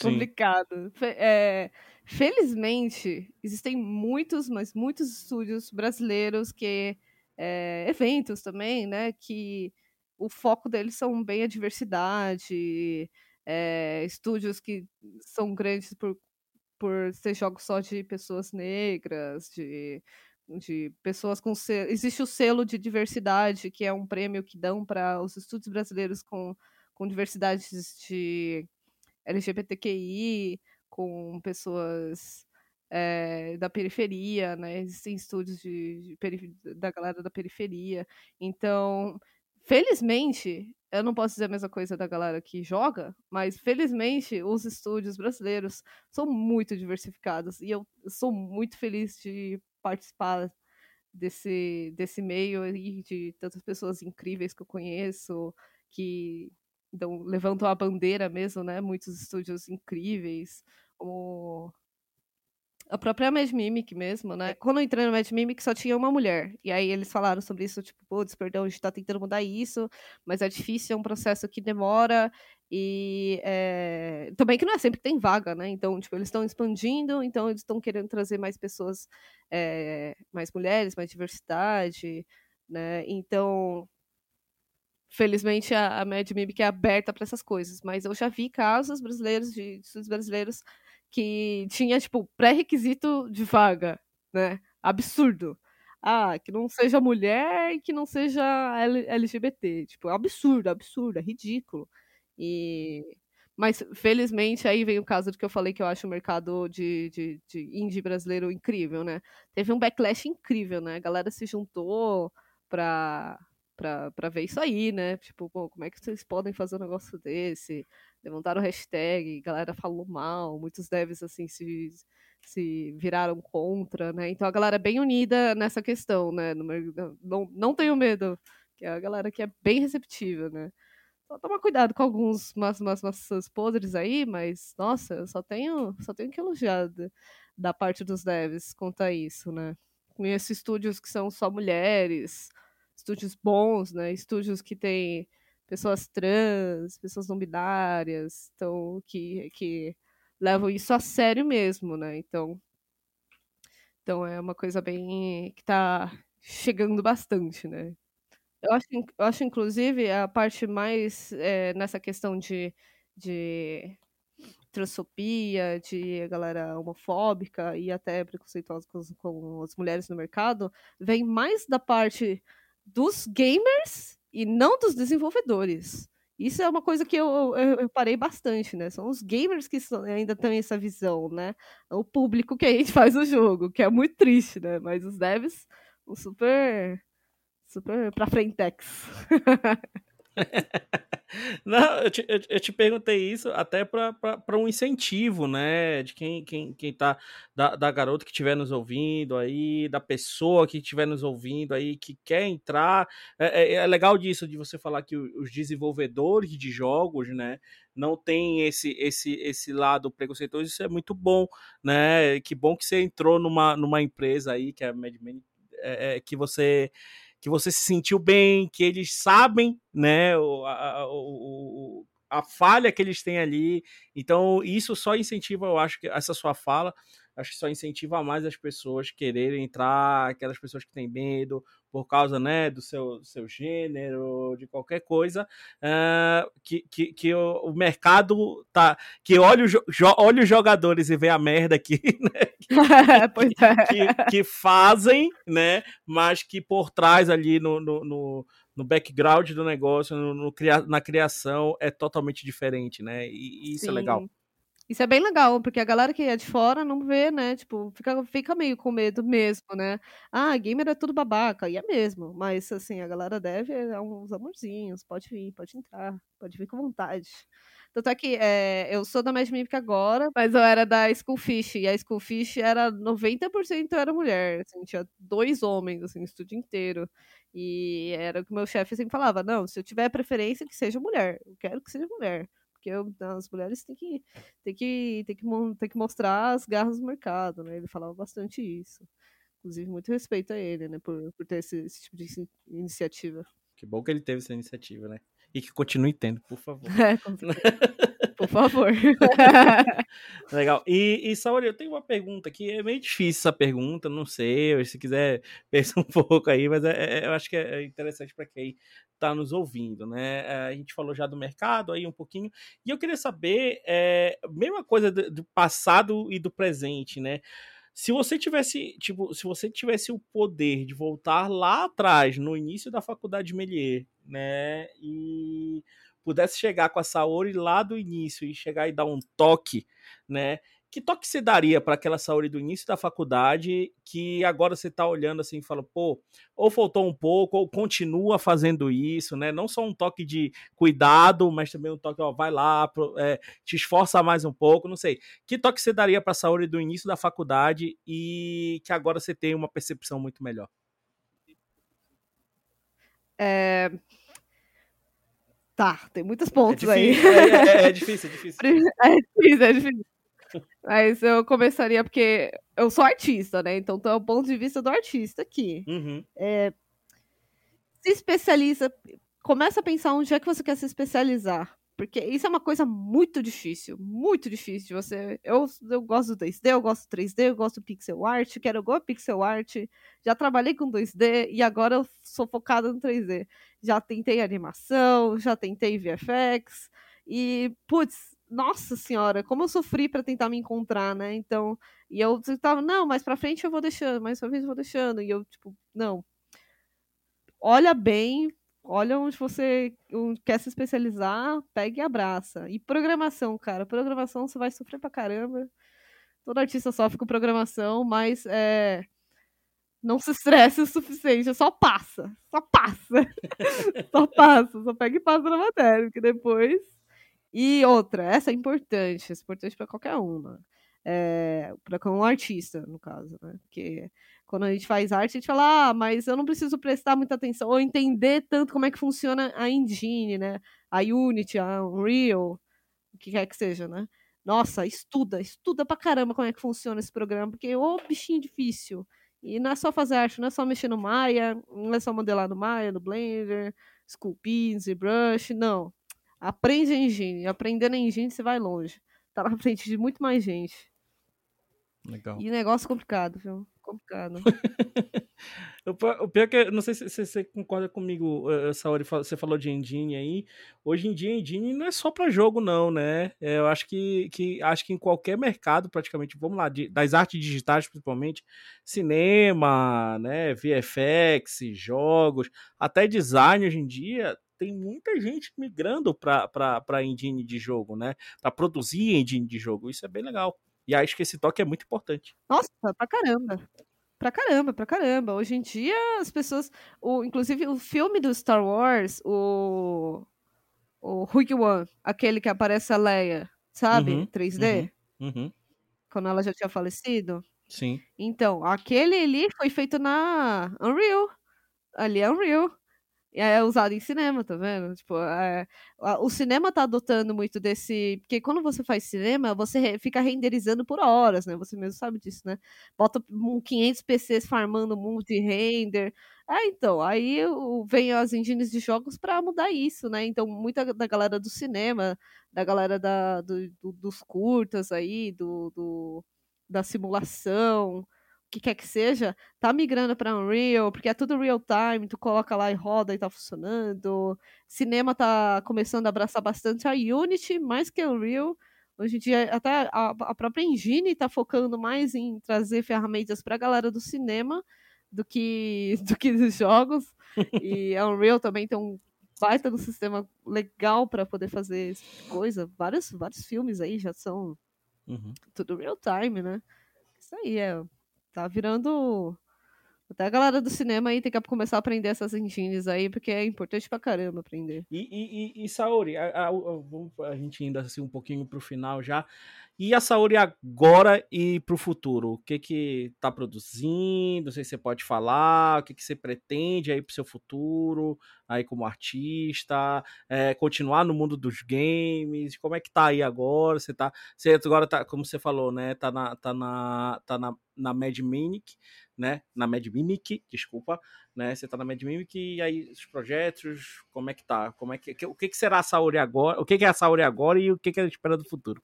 Complicado. É, felizmente, existem muitos, mas muitos estúdios brasileiros que. É, eventos também, né? Que o foco deles são bem a diversidade, é, estúdios que são grandes por, por ser jogos só de pessoas negras, de de pessoas com selo. Existe o selo de diversidade, que é um prêmio que dão para os estudos brasileiros com, com diversidades de LGBTQI, com pessoas é, da periferia, né? Existem estudos de, de da galera da periferia. Então, felizmente, eu não posso dizer a mesma coisa da galera que joga, mas felizmente os estúdios brasileiros são muito diversificados e eu sou muito feliz de participar desse, desse meio aí de tantas pessoas incríveis que eu conheço, que então, levantam a bandeira mesmo, né? Muitos estúdios incríveis, como a própria Mad Mimic mesmo, né? Quando eu entrei no Mad Mimic só tinha uma mulher. E aí eles falaram sobre isso, tipo, putz, perdão, a gente tá tentando mudar isso, mas é difícil, é um processo que demora. E é... também que não é sempre que tem vaga, né? Então, tipo, eles estão expandindo, então eles estão querendo trazer mais pessoas, é... mais mulheres, mais diversidade, né? Então, felizmente a, a Mad Mimic é aberta para essas coisas, mas eu já vi casos brasileiros, de estudos brasileiros, que tinha, tipo, pré-requisito de vaga, né? Absurdo. Ah, que não seja mulher e que não seja LGBT. Tipo, absurdo, absurdo, é ridículo. E... Mas, felizmente, aí vem o caso do que eu falei que eu acho o mercado de, de, de indie brasileiro incrível, né? Teve um backlash incrível, né? A galera se juntou pra, pra, pra ver isso aí, né? Tipo, como é que vocês podem fazer um negócio desse? Levantaram hashtag, galera falou mal, muitos devs assim se, se viraram contra, né? Então a galera é bem unida nessa questão, né? Não, não tenho medo, que é a galera que é bem receptiva, né? Só tomar cuidado com alguns umas, umas maçãs podres aí, mas nossa, eu só tenho, só tenho que elogiar da, da parte dos devs quanto a isso, né? Conheço estúdios que são só mulheres, estúdios bons, né? Estúdios que têm pessoas trans, pessoas não binárias, então que, que levam isso a sério mesmo, né? Então, então é uma coisa bem que está chegando bastante, né? Eu acho, eu acho inclusive, a parte mais é, nessa questão de, de transfobia, de galera homofóbica e até preconceituosa com, com as mulheres no mercado, vem mais da parte dos gamers e não dos desenvolvedores. Isso é uma coisa que eu, eu, eu, parei bastante, né? São os gamers que ainda têm essa visão, né? O público que a gente faz o jogo, que é muito triste, né? Mas os devs, o super, super pra frentex. Não, eu te, eu, eu te, perguntei isso até para um incentivo, né? De quem, quem, quem tá. Da, da garota que estiver nos ouvindo aí, da pessoa que estiver nos ouvindo aí, que quer entrar. É, é, é, legal disso, de você falar que os desenvolvedores de jogos, né? Não tem esse, esse, esse lado preconceituoso, isso é muito bom, né? Que bom que você entrou numa, numa empresa aí, que é a MadMan, é, é, que você que você se sentiu bem, que eles sabem, né, o, a, o, a falha que eles têm ali. Então, isso só incentiva, eu acho, que essa sua fala, acho que só incentiva mais as pessoas quererem entrar, aquelas pessoas que têm medo por causa né, do seu, seu gênero, de qualquer coisa, uh, que, que, que o, o, mercado tá. que olha, o, jo, olha os jogadores e vê a merda que, né, que, é. que, que, fazem, né? Mas que por trás ali no, no, no no background do negócio, no, no, na criação, é totalmente diferente, né? E, e isso Sim. é legal. Isso é bem legal, porque a galera que é de fora não vê, né? Tipo, fica, fica meio com medo mesmo, né? Ah, gamer é tudo babaca, e é mesmo. Mas, assim, a galera deve é uns amorzinhos, pode vir, pode entrar, pode vir com vontade. Tanto é que é, eu sou da Mad Mimic agora, mas eu era da Schoolfish, e a Schoolfish era 90% era mulher, assim, tinha dois homens, assim, o estúdio inteiro. E era o que meu chefe sempre falava, não, se eu tiver preferência, que seja mulher, eu quero que seja mulher porque eu, as mulheres têm que, têm que, têm que, têm que mostrar as garras do mercado, né? Ele falava bastante isso. Inclusive, muito respeito a ele, né? Por, por ter esse, esse tipo de iniciativa. Que bom que ele teve essa iniciativa, né? E que continue tendo, por favor. É, com Por favor. Legal. E, e Saori, eu tenho uma pergunta aqui. É meio difícil essa pergunta, não sei. Se quiser, pensa um pouco aí, mas é, é, eu acho que é interessante para quem está nos ouvindo, né? É, a gente falou já do mercado aí um pouquinho. E eu queria saber, é, mesma coisa do, do passado e do presente, né? se você tivesse, tipo, se você tivesse o poder de voltar lá atrás, no início da faculdade de Melier, né, e pudesse chegar com a Saori lá do início e chegar e dar um toque, né, que toque você daria para aquela Saori do início da faculdade que agora você está olhando assim e fala, pô, ou faltou um pouco, ou continua fazendo isso, né? Não só um toque de cuidado, mas também um toque, ó, vai lá, é, te esforça mais um pouco, não sei. Que toque você daria para a Saori do início da faculdade e que agora você tem uma percepção muito melhor? É... Tá, tem muitos pontos é aí. É, é, é, difícil, é difícil. É difícil, é difícil. Mas eu começaria porque eu sou artista, né? Então, é o ponto de vista do artista aqui. Uhum. É, se especializa, começa a pensar onde é que você quer se especializar. Porque isso é uma coisa muito difícil, muito difícil você. Eu, eu gosto do 2D, eu gosto do 3D, eu gosto do pixel art, quero go pixel art. Já trabalhei com 2D e agora eu sou focada no 3D. Já tentei animação, já tentei VFX e, putz, nossa senhora, como eu sofri para tentar me encontrar, né? Então, e eu tava, não, mais pra frente eu vou deixando, mais pra frente eu vou deixando. E eu, tipo, não. Olha bem, olha onde você quer se especializar, pegue e abraça. E programação, cara, programação você vai sofrer pra caramba. Todo artista sofre com programação, mas é, não se estresse o suficiente, só passa, só passa. só passa, só pega e passa na matéria, porque depois e outra, essa é importante, essa é importante para qualquer uma. É, para um artista, no caso, né? Porque quando a gente faz arte, a gente fala, ah, mas eu não preciso prestar muita atenção ou entender tanto como é que funciona a engine, né? A Unity, a Unreal, o que quer que seja, né? Nossa, estuda, estuda pra caramba como é que funciona esse programa, porque ô bichinho difícil. E não é só fazer arte, não é só mexer no Maya, não é só modelar no Maya, no Blender, Sculpin, ZBrush, não. Aprende a engine. Aprendendo a engine, você vai longe. Tá na frente de muito mais gente. Legal. E negócio complicado, viu? Complicado. o pior é que, não sei se, se você concorda comigo, eh, Saori, você falou de engine aí. Hoje em dia, engine não é só para jogo, não, né? É, eu acho que, que, acho que em qualquer mercado, praticamente, vamos lá, de, das artes digitais, principalmente, cinema, né, VFX, jogos, até design hoje em dia, tem muita gente migrando para engine de jogo, né? Para produzir engine de jogo. Isso é bem legal. E acho que esse toque é muito importante. Nossa, pra caramba. Pra caramba, pra caramba. Hoje em dia, as pessoas. O, inclusive, o filme do Star Wars, o. O Rogue One, aquele que aparece a Leia, sabe? Uhum, 3D. Uhum, uhum. Quando ela já tinha falecido. Sim. Então, aquele ali foi feito na Unreal. Ali é Unreal é usado em cinema, tá vendo? Tipo, é, o cinema tá adotando muito desse. Porque quando você faz cinema, você fica renderizando por horas, né? Você mesmo sabe disso, né? Bota 500 PCs farmando um monte de render. É, então, aí vem as engines de jogos para mudar isso, né? Então, muita da galera do cinema, da galera da, do, do, dos curtas aí, do, do da simulação que quer que seja, tá migrando para Unreal, porque é tudo real time, tu coloca lá e roda e tá funcionando. Cinema tá começando a abraçar bastante a Unity, mais que a Unreal. Hoje em dia, até a, a própria Engine tá focando mais em trazer ferramentas para a galera do cinema do que, do que dos jogos. e a Unreal também tem um baita do sistema legal para poder fazer esse tipo de coisa. Vários, vários filmes aí já são uhum. tudo real time, né? Isso aí é Tá virando. Até a galera do cinema aí tem que começar a aprender essas engines aí, porque é importante pra caramba aprender. E, e, e Saori, a, a, a, a, gente ainda assim um pouquinho pro final já. E a Saori agora e pro futuro? O que que tá produzindo? Não sei se você pode falar. O que que você pretende aí pro seu futuro? Aí como artista? É, continuar no mundo dos games? Como é que tá aí agora? Você tá... Você agora tá, como você falou, né? Tá na... Tá na, tá na na Mad Mimic, né? Na Mad Mimic, desculpa, né? Você tá na Mad Mimic e aí os projetos, como é que tá? Como é que, o que, que será a Saori agora? O que, que é a Saori agora e o que, que ela espera do futuro?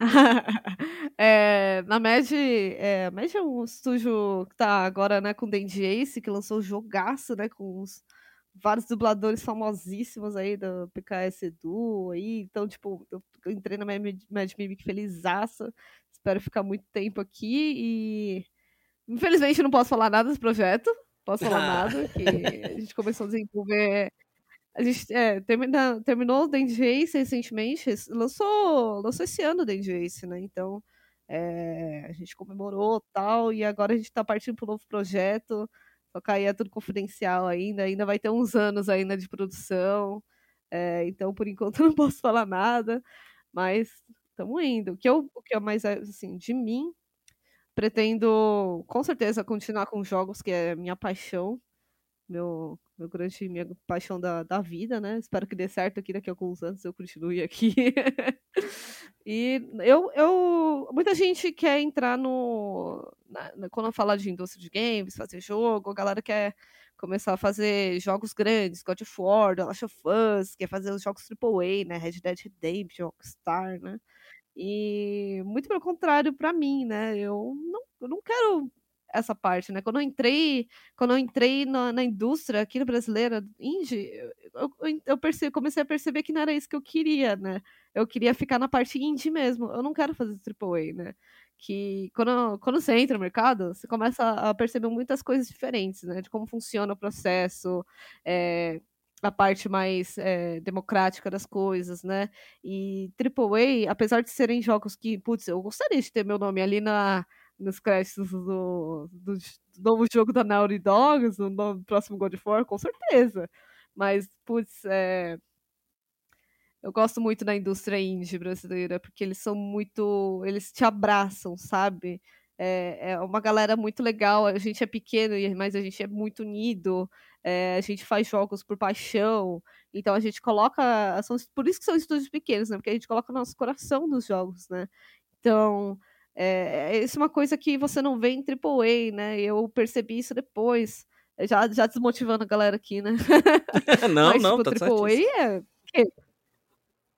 é, na Mad, é, a Mad é um estúdio que tá agora, né, com o Dandy Ace, que lançou o jogaço, né, com os vários dubladores famosíssimos aí do PKS Edu aí, então, tipo, eu entrei na Mad, Mad Mimic felizaça, espero ficar muito tempo aqui e infelizmente não posso falar nada desse projeto, posso falar nada, que a gente começou a desenvolver a gente é, termina, terminou o Dandy Ace recentemente, lançou, lançou esse ano o Dandy Ace, né? Então é, a gente comemorou tal, e agora a gente está partindo para um novo projeto. Só que aí é tudo confidencial ainda, ainda vai ter uns anos ainda de produção. É, então, por enquanto, eu não posso falar nada, mas estamos indo. O que eu, o que é mais assim, de mim, pretendo com certeza continuar com jogos, que é minha paixão, meu, meu grande, minha paixão da, da vida, né? Espero que dê certo aqui daqui a alguns anos eu continue aqui. e eu, eu. Muita gente quer entrar no. Na, quando fala de indústria de games, fazer jogo, a galera quer começar a fazer jogos grandes, God of War, The Last of Us, quer fazer os jogos AAA, né? Red Dead Redemption, Rockstar, né? E muito pelo contrário para mim, né? Eu não, eu não quero essa parte, né? Quando eu entrei, quando eu entrei na, na indústria aqui na brasileira, indie, eu, eu, eu percebi, comecei a perceber que não era isso que eu queria, né? Eu queria ficar na parte indie mesmo. Eu não quero fazer AAA, né? Que quando, quando você entra no mercado, você começa a perceber muitas coisas diferentes, né? De como funciona o processo, é, a parte mais é, democrática das coisas, né? E AAA, apesar de serem jogos que, putz, eu gostaria de ter meu nome ali na, nos créditos do, do, do, novo jogo da Naughty Dogs, no, próximo God of War, com certeza. Mas, putz, é... eu gosto muito da indústria indie brasileira, porque eles são muito. Eles te abraçam, sabe? É, é uma galera muito legal. A gente é pequeno, mas a gente é muito unido. É, a gente faz jogos por paixão. Então a gente coloca. São, por isso que são estúdios pequenos, né? Porque a gente coloca o nosso coração nos jogos, né? Então, é, isso é uma coisa que você não vê em AAA, né? Eu percebi isso depois. Já, já desmotivando a galera aqui, né? não, Mas, não, tipo, tá AAA é.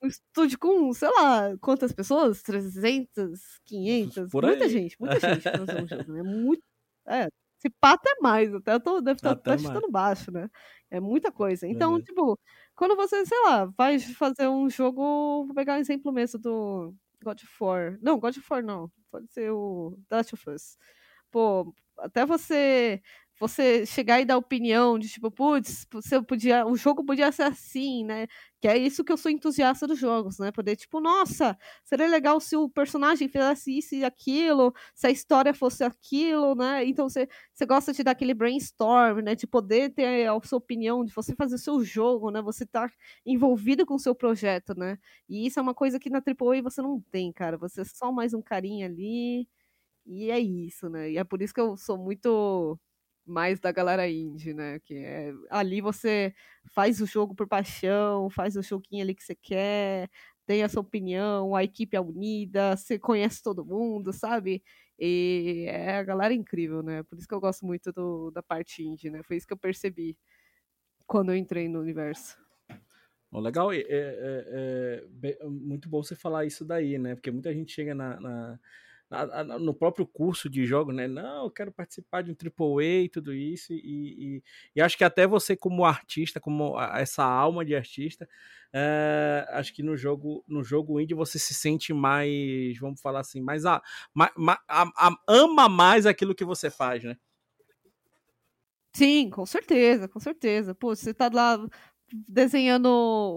um estúdio com, sei lá, quantas pessoas? 300, 500? Por muita aí. gente, muita gente pra fazer um jogo, né? Muito, é, se pá até mais, até eu tô, deve estar tá mais. chutando baixo, né? É muita coisa. Então, Verdade. tipo, quando você, sei lá, vai fazer um jogo, vou pegar um exemplo mesmo do God of War. Não, God of War não, pode ser o The Last of Us. Pô, até você você chegar e dar opinião de tipo, putz, você podia, o jogo podia ser assim, né? Que é isso que eu sou entusiasta dos jogos, né? Poder, tipo, nossa, seria legal se o personagem fizesse isso e aquilo, se a história fosse aquilo, né? Então você, você gosta de dar aquele brainstorm, né? De poder ter a sua opinião, de você fazer o seu jogo, né? Você tá envolvido com o seu projeto, né? E isso é uma coisa que na AAA você não tem, cara. Você é só mais um carinha ali. E é isso, né? E é por isso que eu sou muito mais da galera indie, né? Que é ali você faz o jogo por paixão, faz o joguinho ali que você quer, tem a sua opinião, a equipe é unida, você conhece todo mundo, sabe? E é a galera incrível, né? Por isso que eu gosto muito do, da parte indie, né? Foi isso que eu percebi quando eu entrei no universo. Legal, é, é- é- muito bom você falar isso daí, né? Porque muita gente chega na, na- na- na- no próprio curso de jogo, né? Não, eu quero participar de um AAA e tudo isso, e, e, e acho que até você como artista, como a- essa alma de artista, é, acho que no jogo, no jogo indie você se sente mais, vamos falar assim, mais a, ma- ma- a- a- ama mais aquilo que você faz, né? Sim, com certeza, com certeza. Pô, você tá lá desenhando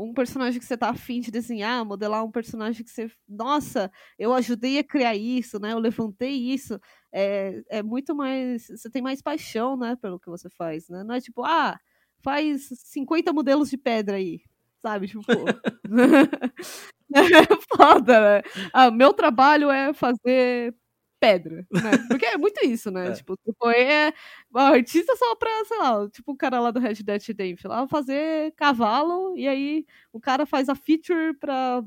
um personagem que você tá afim de desenhar, modelar um personagem que você. Nossa, eu ajudei a criar isso, né? Eu levantei isso. É, é muito mais. Você tem mais paixão, né, pelo que você faz, né? Não é tipo, ah, faz 50 modelos de pedra aí. Sabe? Tipo, pô. é foda, né? Ah, meu trabalho é fazer pedra, né? Porque é muito isso, né? É. Tipo, tipo, é o artista só pra, sei lá, tipo o cara lá do Red Dead Redemption, lá fazer cavalo, e aí o cara faz a feature pra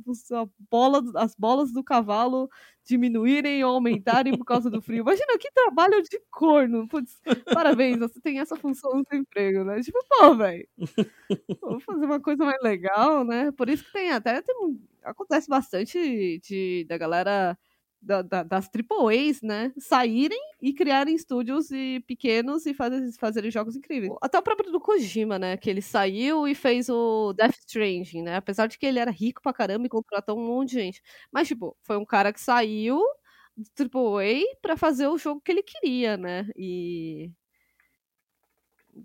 bola, as bolas do cavalo diminuírem ou aumentarem por causa do frio. Imagina que trabalho de corno. Putz, parabéns, você tem essa função no seu emprego, né? Tipo, pô, velho. Vou fazer uma coisa mais legal, né? Por isso que tem até tem um- acontece bastante de da galera da, da, das AAAs, né, saírem e criarem estúdios e pequenos e fazer, fazerem jogos incríveis. Até o próprio do Kojima, né, que ele saiu e fez o Death Stranding, né, apesar de que ele era rico pra caramba e contratou um monte de gente. Mas, tipo, foi um cara que saiu do AAA pra fazer o jogo que ele queria, né, e...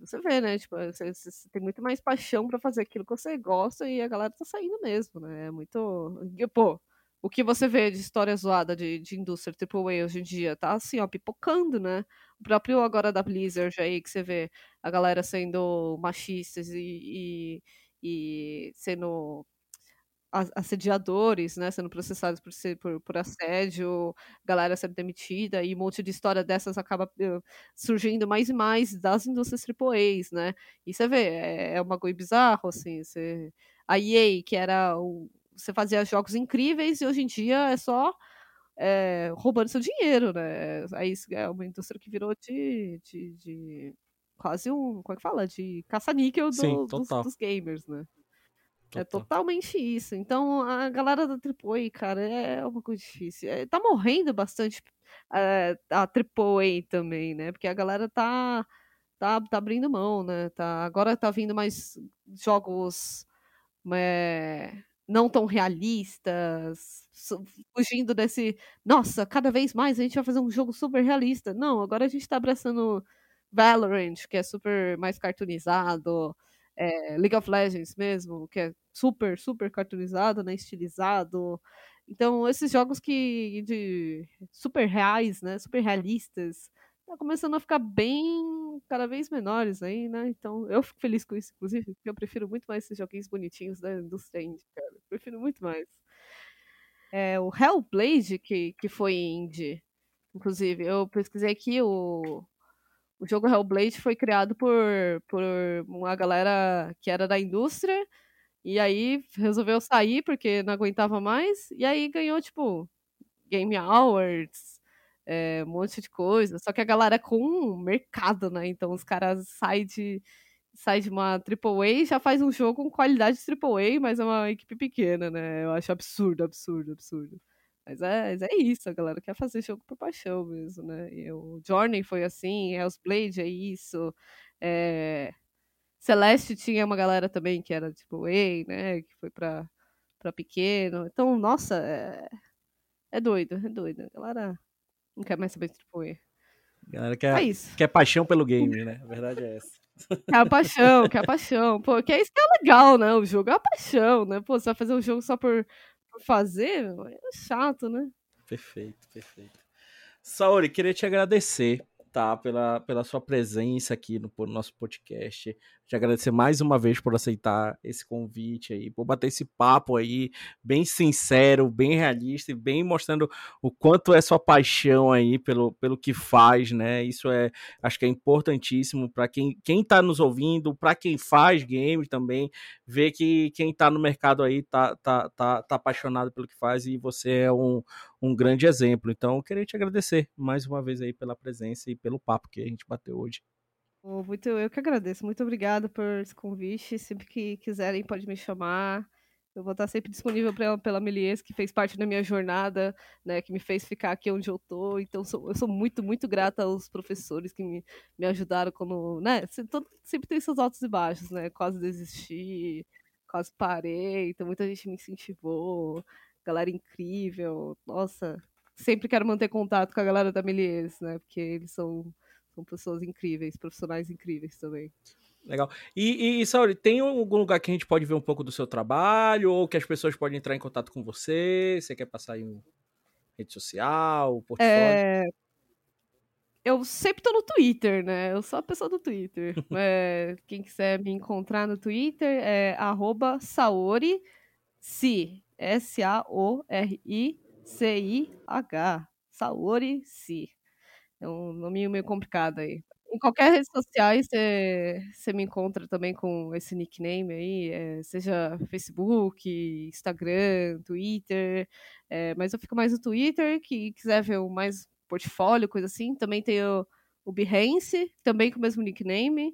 Você vê, né? Tipo, você, você tem muito mais paixão pra fazer aquilo que você gosta e a galera tá saindo mesmo, né? É muito. Pô, o que você vê de história zoada de, de indústria AAA hoje em dia tá assim, ó, pipocando, né? O próprio agora da Blizzard aí, que você vê a galera sendo machistas e, e, e sendo assediadores, né, sendo processados por, ser, por, por assédio, galera sendo demitida, e um monte de história dessas acaba eh, surgindo mais e mais das indústrias AAAs, né? E você vê, é, é um bagulho bizarro, assim, você... a EA, que era o... você fazia jogos incríveis, e hoje em dia é só é, roubando seu dinheiro, né? Aí é uma indústria que virou de... de, de quase um, como é que fala? De caça-níquel do- dos, dos gamers, né? É Total. totalmente isso. Então, a galera da AAA, cara, é uma coisa difícil. É, tá morrendo bastante é, a AAA também, né? Porque a galera tá, tá, tá abrindo mão, né? Tá, agora tá vindo mais jogos é, não tão realistas, fugindo desse. Nossa, cada vez mais a gente vai fazer um jogo super realista. Não, agora a gente tá abraçando Valorant, que é super mais cartoonizado é, League of Legends mesmo, que é super, super cartoonizado, né, estilizado. Então, esses jogos que de super reais, né, super realistas, tá começando a ficar bem cada vez menores aí, né? Então, eu fico feliz com isso, inclusive, porque eu prefiro muito mais esses joguinhos bonitinhos da indústria indie, cara. Eu prefiro muito mais. É, o Hellblade, que, que foi indie, inclusive, eu pesquisei aqui, o, o jogo Hellblade foi criado por, por uma galera que era da indústria, e aí resolveu sair porque não aguentava mais, e aí ganhou, tipo, Game Awards, é, um monte de coisa. Só que a galera é com mercado, né? Então os caras saem de, sai de uma AAA já faz um jogo com qualidade AAA, mas é uma equipe pequena, né? Eu acho absurdo, absurdo, absurdo. Mas é, mas é isso, a galera quer fazer jogo por paixão mesmo, né? E o Journey foi assim, Hellsblade é isso. É... Celeste tinha uma galera também que era tipo A, né? Que foi pra, pra pequeno. Então, nossa, é, é doido, é doido. A galera não quer mais saber. A galera quer, é isso. quer paixão pelo game, né? A verdade é essa. É a paixão, que é a paixão. Pô, que é isso que é legal, né? O jogo é a paixão, né? Pô, você vai fazer um jogo só por, por fazer, é chato, né? Perfeito, perfeito. Saori, queria te agradecer tá, pela, pela sua presença aqui no, no nosso podcast. Te agradecer mais uma vez por aceitar esse convite aí, por bater esse papo aí, bem sincero, bem realista e bem mostrando o quanto é sua paixão aí pelo, pelo que faz, né? Isso é, acho que é importantíssimo para quem, quem tá nos ouvindo, para quem faz games também, ver que quem tá no mercado aí tá, tá, tá, tá apaixonado pelo que faz e você é um, um grande exemplo. Então, eu queria te agradecer mais uma vez aí pela presença e pelo papo que a gente bateu hoje. Muito, eu que agradeço. Muito obrigada por esse convite. Sempre que quiserem, pode me chamar. Eu vou estar sempre disponível pra, pela Melies, que fez parte da minha jornada, né, que me fez ficar aqui onde eu tô. Então, sou, eu sou muito, muito grata aos professores que me, me ajudaram quando, né, sempre tem seus altos e baixos, né, quase desisti, quase parei, então muita gente me incentivou, galera incrível, nossa, sempre quero manter contato com a galera da Melies, né, porque eles são são pessoas incríveis, profissionais incríveis também. Legal. E, e Sauri, tem algum lugar que a gente pode ver um pouco do seu trabalho ou que as pessoas podem entrar em contato com você? Você quer passar em rede social, portfólio? É... Eu sempre tô no Twitter, né? Eu sou a pessoa do Twitter. é, quem quiser me encontrar no Twitter é arroba Saori Si. S-A-O-R-I-C-I-H. Saori Si. É um nome meio complicado aí. Em qualquer rede social você me encontra também com esse nickname aí, é, seja Facebook, Instagram, Twitter, é, mas eu fico mais no Twitter, que quiser ver o mais portfólio, coisa assim. Também tem o, o Behance, também com o mesmo nickname.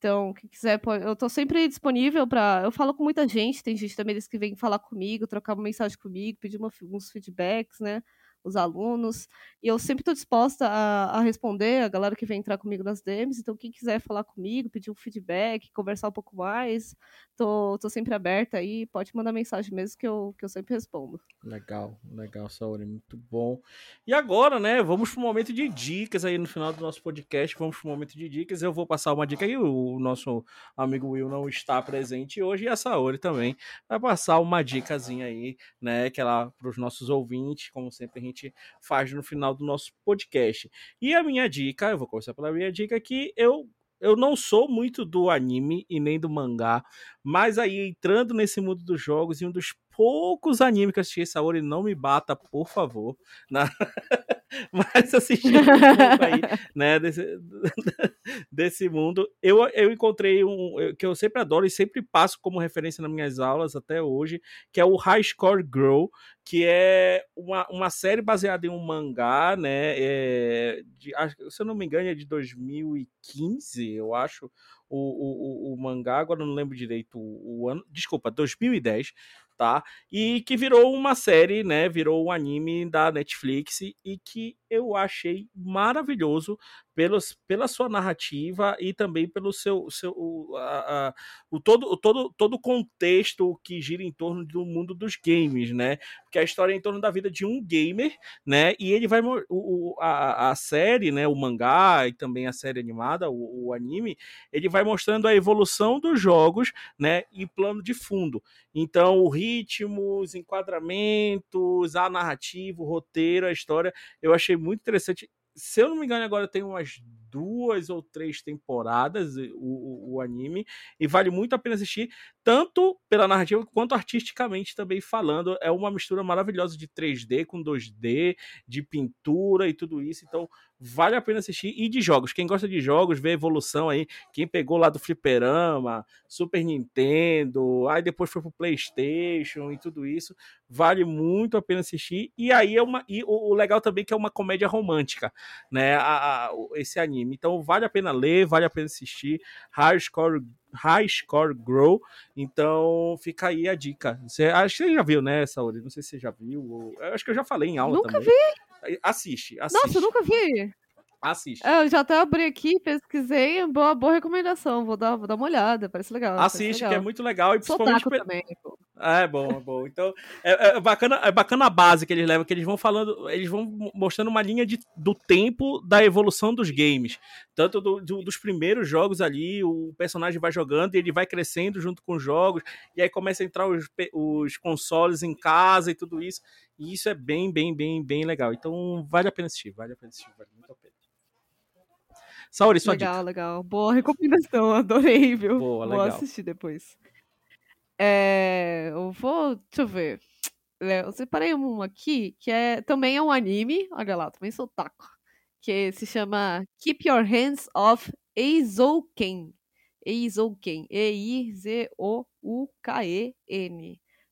Então, quem quiser, eu tô sempre disponível para. Eu falo com muita gente, tem gente também que vem falar comigo, trocar uma mensagem comigo, pedir uma, uns feedbacks, né? Os alunos. E eu sempre estou disposta a, a, responder a galera que vem entrar comigo nas DMs. Então, quem quiser falar comigo, pedir um feedback, conversar um pouco mais, tô, tô sempre aberta aí. Pode mandar mensagem mesmo que eu, que eu sempre respondo. Legal, legal, Saori, muito bom. E agora, né, vamos para o momento de dicas aí no final do nosso podcast. Vamos para o momento de dicas. Eu vou passar uma dica aí. O nosso amigo Will não está presente hoje e a Saori também vai passar uma dicasinha aí, né, que ela para os nossos ouvintes, como sempre a gente faz no final do nosso podcast. E a minha dica, eu vou começar pela minha dica que eu eu não sou muito do anime e nem do mangá, mas aí entrando nesse mundo dos jogos e um dos poucos animes que eu assisti, Saori, não me bata, por favor. Na... Mas assistindo um pouco aí, né, desse, desse mundo, eu, eu encontrei um que eu sempre adoro e sempre passo como referência nas minhas aulas até hoje, que é o High Score Girl, que é uma, uma série baseada em um mangá, né, é, de, se eu não me engano é de 2015, eu acho, o, o, o, o mangá, agora não lembro direito o, o ano, desculpa, 2010, tá? E que virou uma série, né? Virou um anime da Netflix e que eu achei maravilhoso pelos, pela sua narrativa e também pelo seu, seu o, o todo o todo todo contexto que gira em torno do mundo dos games, né? Porque a história é em torno da vida de um gamer, né? E ele vai o, a, a série, né? O mangá e também a série animada, o, o anime, ele vai mostrando a evolução dos jogos, né? E plano de fundo. Então, o ritmo, os enquadramentos, a narrativa, o roteiro, a história, eu achei muito interessante. Se eu não me engano, agora tem umas duas ou três temporadas o, o, o, anime e vale muito a pena assistir, tanto pela narrativa quanto artisticamente também falando. É uma mistura maravilhosa de 3D com 2D, de pintura e tudo isso. Então vale a pena assistir. E de jogos, quem gosta de jogos, vê a evolução aí. Quem pegou lá do Fliperama, Super Nintendo, aí depois foi pro PlayStation e tudo isso, vale muito a pena assistir. E aí é uma. E o, o legal também é que é uma comédia romântica, né? A, a, esse anime. Então vale a pena ler, vale a pena assistir. High Score, High Score Grow. Então fica aí a dica. Você, acho que você já viu, né, Saúde? Não sei se você já viu. Ou, acho que eu já falei em aula nunca também. vi. Assiste, assiste. Nossa, eu nunca vi. Assiste. É, eu já até abri aqui, pesquisei, boa, boa recomendação. Vou dar, vou dar uma olhada, parece legal. parece Assiste, legal. que é muito legal. E Sou principalmente. pe- também, pô. É bom, é bom. Então, é, é bacana, é bacana a base que eles levam, que eles vão falando, eles vão mo- mostrando uma linha de, do tempo da evolução dos games. Tanto do- do- dos primeiros jogos ali, o personagem vai jogando e ele vai crescendo junto com os jogos, e aí começa a entrar os, os consoles em casa e tudo isso. E isso é bem, bem, bem, bem legal. Então, vale a pena assistir, vale a pena assistir, vale muito a pena. Saori, sua legal, dica. legal. Boa recomendação, adorei, viu? Boa, Vou legal. assistir depois. É, eu vou, deixa eu ver. É, Eu separei um aqui que é também é um anime, olha lá, também sou taco, que se chama Keep Your Hands Off Eizouken. Eizouken, E-I-Z-O-U-K-E-N.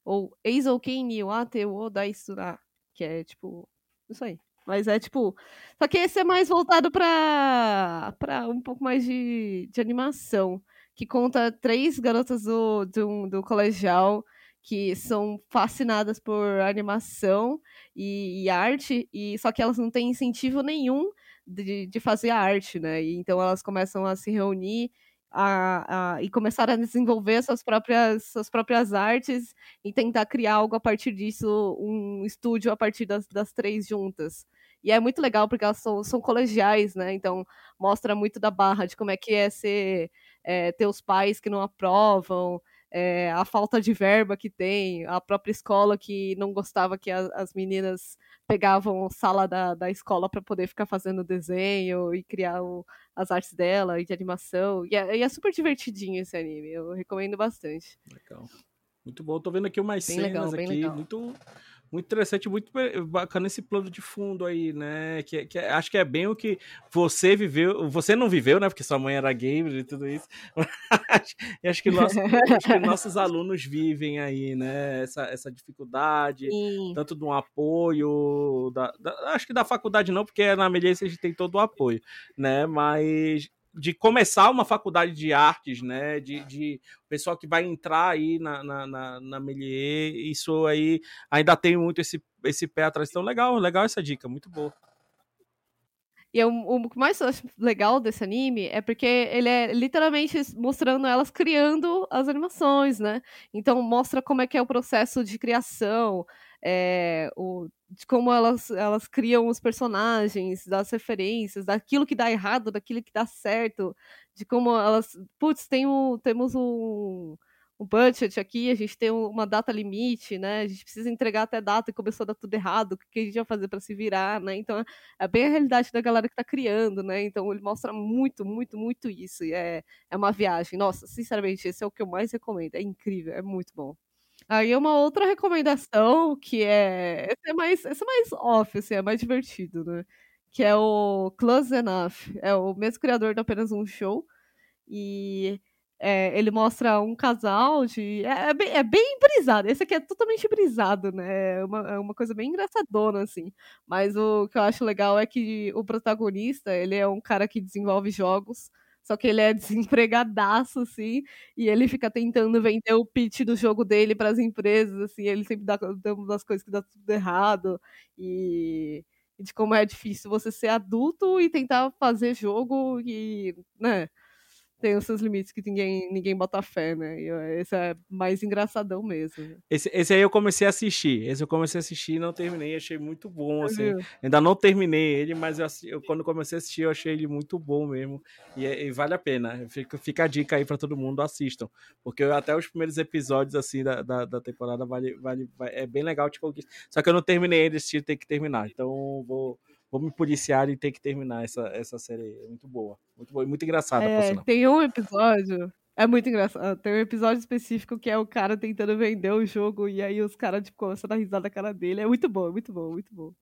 Ou Eizouken ni wa te wo daisura, que é tipo, isso aí. Mas é tipo, só que esse é mais voltado pra, pra um pouco mais de, de animação, que conta três garotas do, do, do colegial que são fascinadas por animação e, e arte, e só que elas não têm incentivo nenhum de, de fazer arte, né? E então elas começam a se reunir a, a, e começar a desenvolver suas próprias, suas próprias artes e tentar criar algo a partir disso, um estúdio a partir das, das três juntas. E é muito legal porque elas são, são colegiais, né? Então mostra muito da barra de como é que é ser é, ter os pais que não aprovam, é, a falta de verba que tem, a própria escola que não gostava que a, as meninas pegavam sala da, da escola para poder ficar fazendo desenho e criar o, as artes dela e de animação. E é, e é super divertidinho esse anime, eu recomendo bastante. Legal. Muito bom. Tô vendo aqui umas Bem cenas legal, aqui. legal. Muito, muito interessante, muito bacana esse plano de fundo aí, né? Que, que é- acho que é bem o que você viveu. Você não viveu, né? Porque sua mãe era gamer e tudo isso. Mas acho, que nosso- acho que nossos alunos vivem aí, né? Essa, essa dificuldade. Sim. Tanto de um apoio, da, da- acho que da faculdade não, porque na Melheice a gente tem todo o apoio, né? Mas de começar uma faculdade de artes, né? De, de pessoal que vai entrar aí na, na, na, na Melier, isso aí ainda tem muito esse, esse pé atrás. Então, legal, legal essa dica, muito boa. E eu- o que mais eu acho legal desse anime é porque ele é literalmente mostrando elas criando as animações, né? Então mostra como é que é o processo de criação, é, o, de como elas, elas criam os personagens, das referências, daquilo que dá errado, daquilo que dá certo, de como elas. Putz, tem um, temos um, um budget aqui, a gente tem uma data limite, né? A gente precisa entregar até data e começou a dar tudo errado, o que a gente vai fazer para se virar, né? Então é bem a realidade da galera que tá criando, né? Então ele mostra muito, muito, muito isso. E é, é uma viagem. Nossa, sinceramente, esse é o que eu mais recomendo. É incrível, é muito bom. Aí uma outra recomendação que é. Esse é mais, esse é mais off, assim, é mais divertido, né? Que é o Close Enough. É o mesmo criador de apenas um show. E é, ele mostra um casal de. É, é bem, é bem brisado. Esse aqui é totalmente brisado, né? É uma, é uma coisa bem engraçadona, assim. Mas o que eu acho legal é que o protagonista, ele é um cara que desenvolve jogos, só que ele é desempregadaço, assim, e ele fica tentando vender o pitch do jogo dele para as empresas, assim, ele sempre dá, dá umas coisas que dá tudo errado, e, e de como é difícil você ser adulto e tentar fazer jogo e, né, tem os seus limites que ninguém, ninguém bota fé, né? E esse é mais engraçadão mesmo. né? Esse, esse aí eu comecei a assistir. Esse eu comecei a assistir e não terminei. Achei muito bom, assim. Ainda não terminei ele, mas eu, eu- quando comecei a assistir, eu achei ele muito bom mesmo. E, é- e vale a pena. Fica, fica a dica aí pra todo mundo, assistam. Porque até os primeiros episódios, assim, da, da, da temporada vale, vale, vai- é bem legal te conquistar. Só que eu não terminei ainda, esse tem que terminar. Então vou, vou me policiar e ter que terminar essa, essa série. É muito boa. Muito boa e muito engraçada, É, tem um episódio. É muito engraçado. Tem um episódio específico que é o cara tentando vender o jogo e aí os caras, tipo, começam a dar risada na cara dele. É muito bom, é muito bom, muito bom.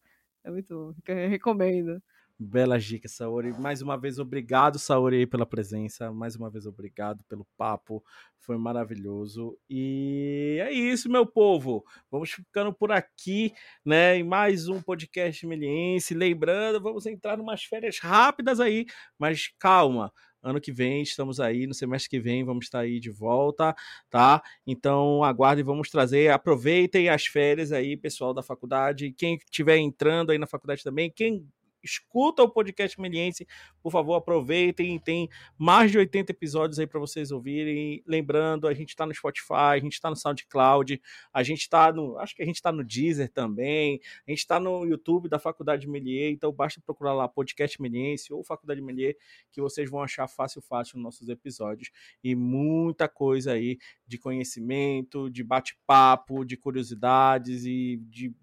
É muito bom. Eu recomendo. Belas dicas, Saori. Mais uma vez, obrigado, Saori, pela presença. Mais uma vez, obrigado pelo papo. Foi maravilhoso. E é isso, meu povo. Vamos ficando por aqui, né? Em mais um podcast meliense. Lembrando, vamos entrar umas férias rápidas aí, mas calma. Ano que vem estamos aí, no semestre que vem vamos estar aí de volta, tá? Então aguardem, vamos trazer, aproveitem as férias aí, pessoal da faculdade, quem estiver entrando aí na faculdade também, quem escuta o podcast Meliense, por favor, aproveitem, tem mais de 80 episódios aí para vocês ouvirem. Lembrando, a gente está no Spotify, a gente está no SoundCloud, a gente está no, acho que a gente está no Deezer também, a gente está no YouTube da Faculdade Melier, então basta procurar lá podcast Meliense ou Faculdade Melier, que vocês vão achar fácil, fácil nossos episódios e muita coisa aí de conhecimento, de bate-papo, de curiosidades e de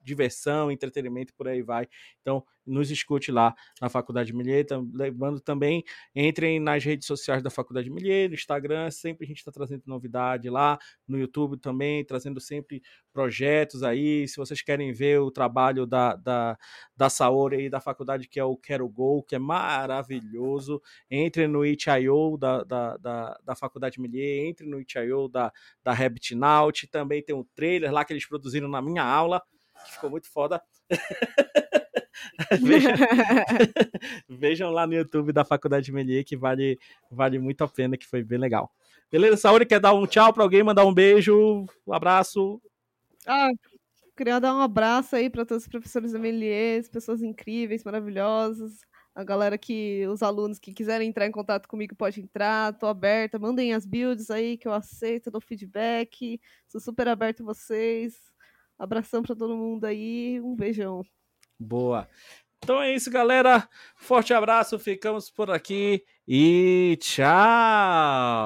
diversão, entretenimento, por aí vai. Então, nos escute lá na Faculdade Milheiro. Lembrando também, entrem nas redes sociais da Faculdade Milheiro, no Instagram, sempre a gente está trazendo novidade lá, no YouTube também, trazendo sempre projetos aí. Se vocês querem ver o trabalho da, da, da Saori aí da faculdade, que é o Quero Go, que é maravilhoso, entre no itch.io da, da, da, da Faculdade Milheiro, entre no itch.io da, da Rabbit Naut, também tem um trailer lá que eles produziram na minha aula, que ficou muito foda. vejam, vejam, lá no YouTube da Faculdade de Melier que vale, vale muito a pena, que foi bem legal. Beleza, Saúde, quer dar um tchau para alguém, mandar um beijo, um abraço? Ah, queria dar um abraço aí para todos os professores da Melier, pessoas incríveis, maravilhosas. A galera que, os alunos que quiserem entrar em contato comigo, pode entrar, tô aberta, mandem as builds aí que eu aceito, dou feedback, sou super aberto a vocês. Abração para todo mundo aí, um beijão. Boa. Então é isso, galera. Forte abraço, ficamos por aqui e tchau.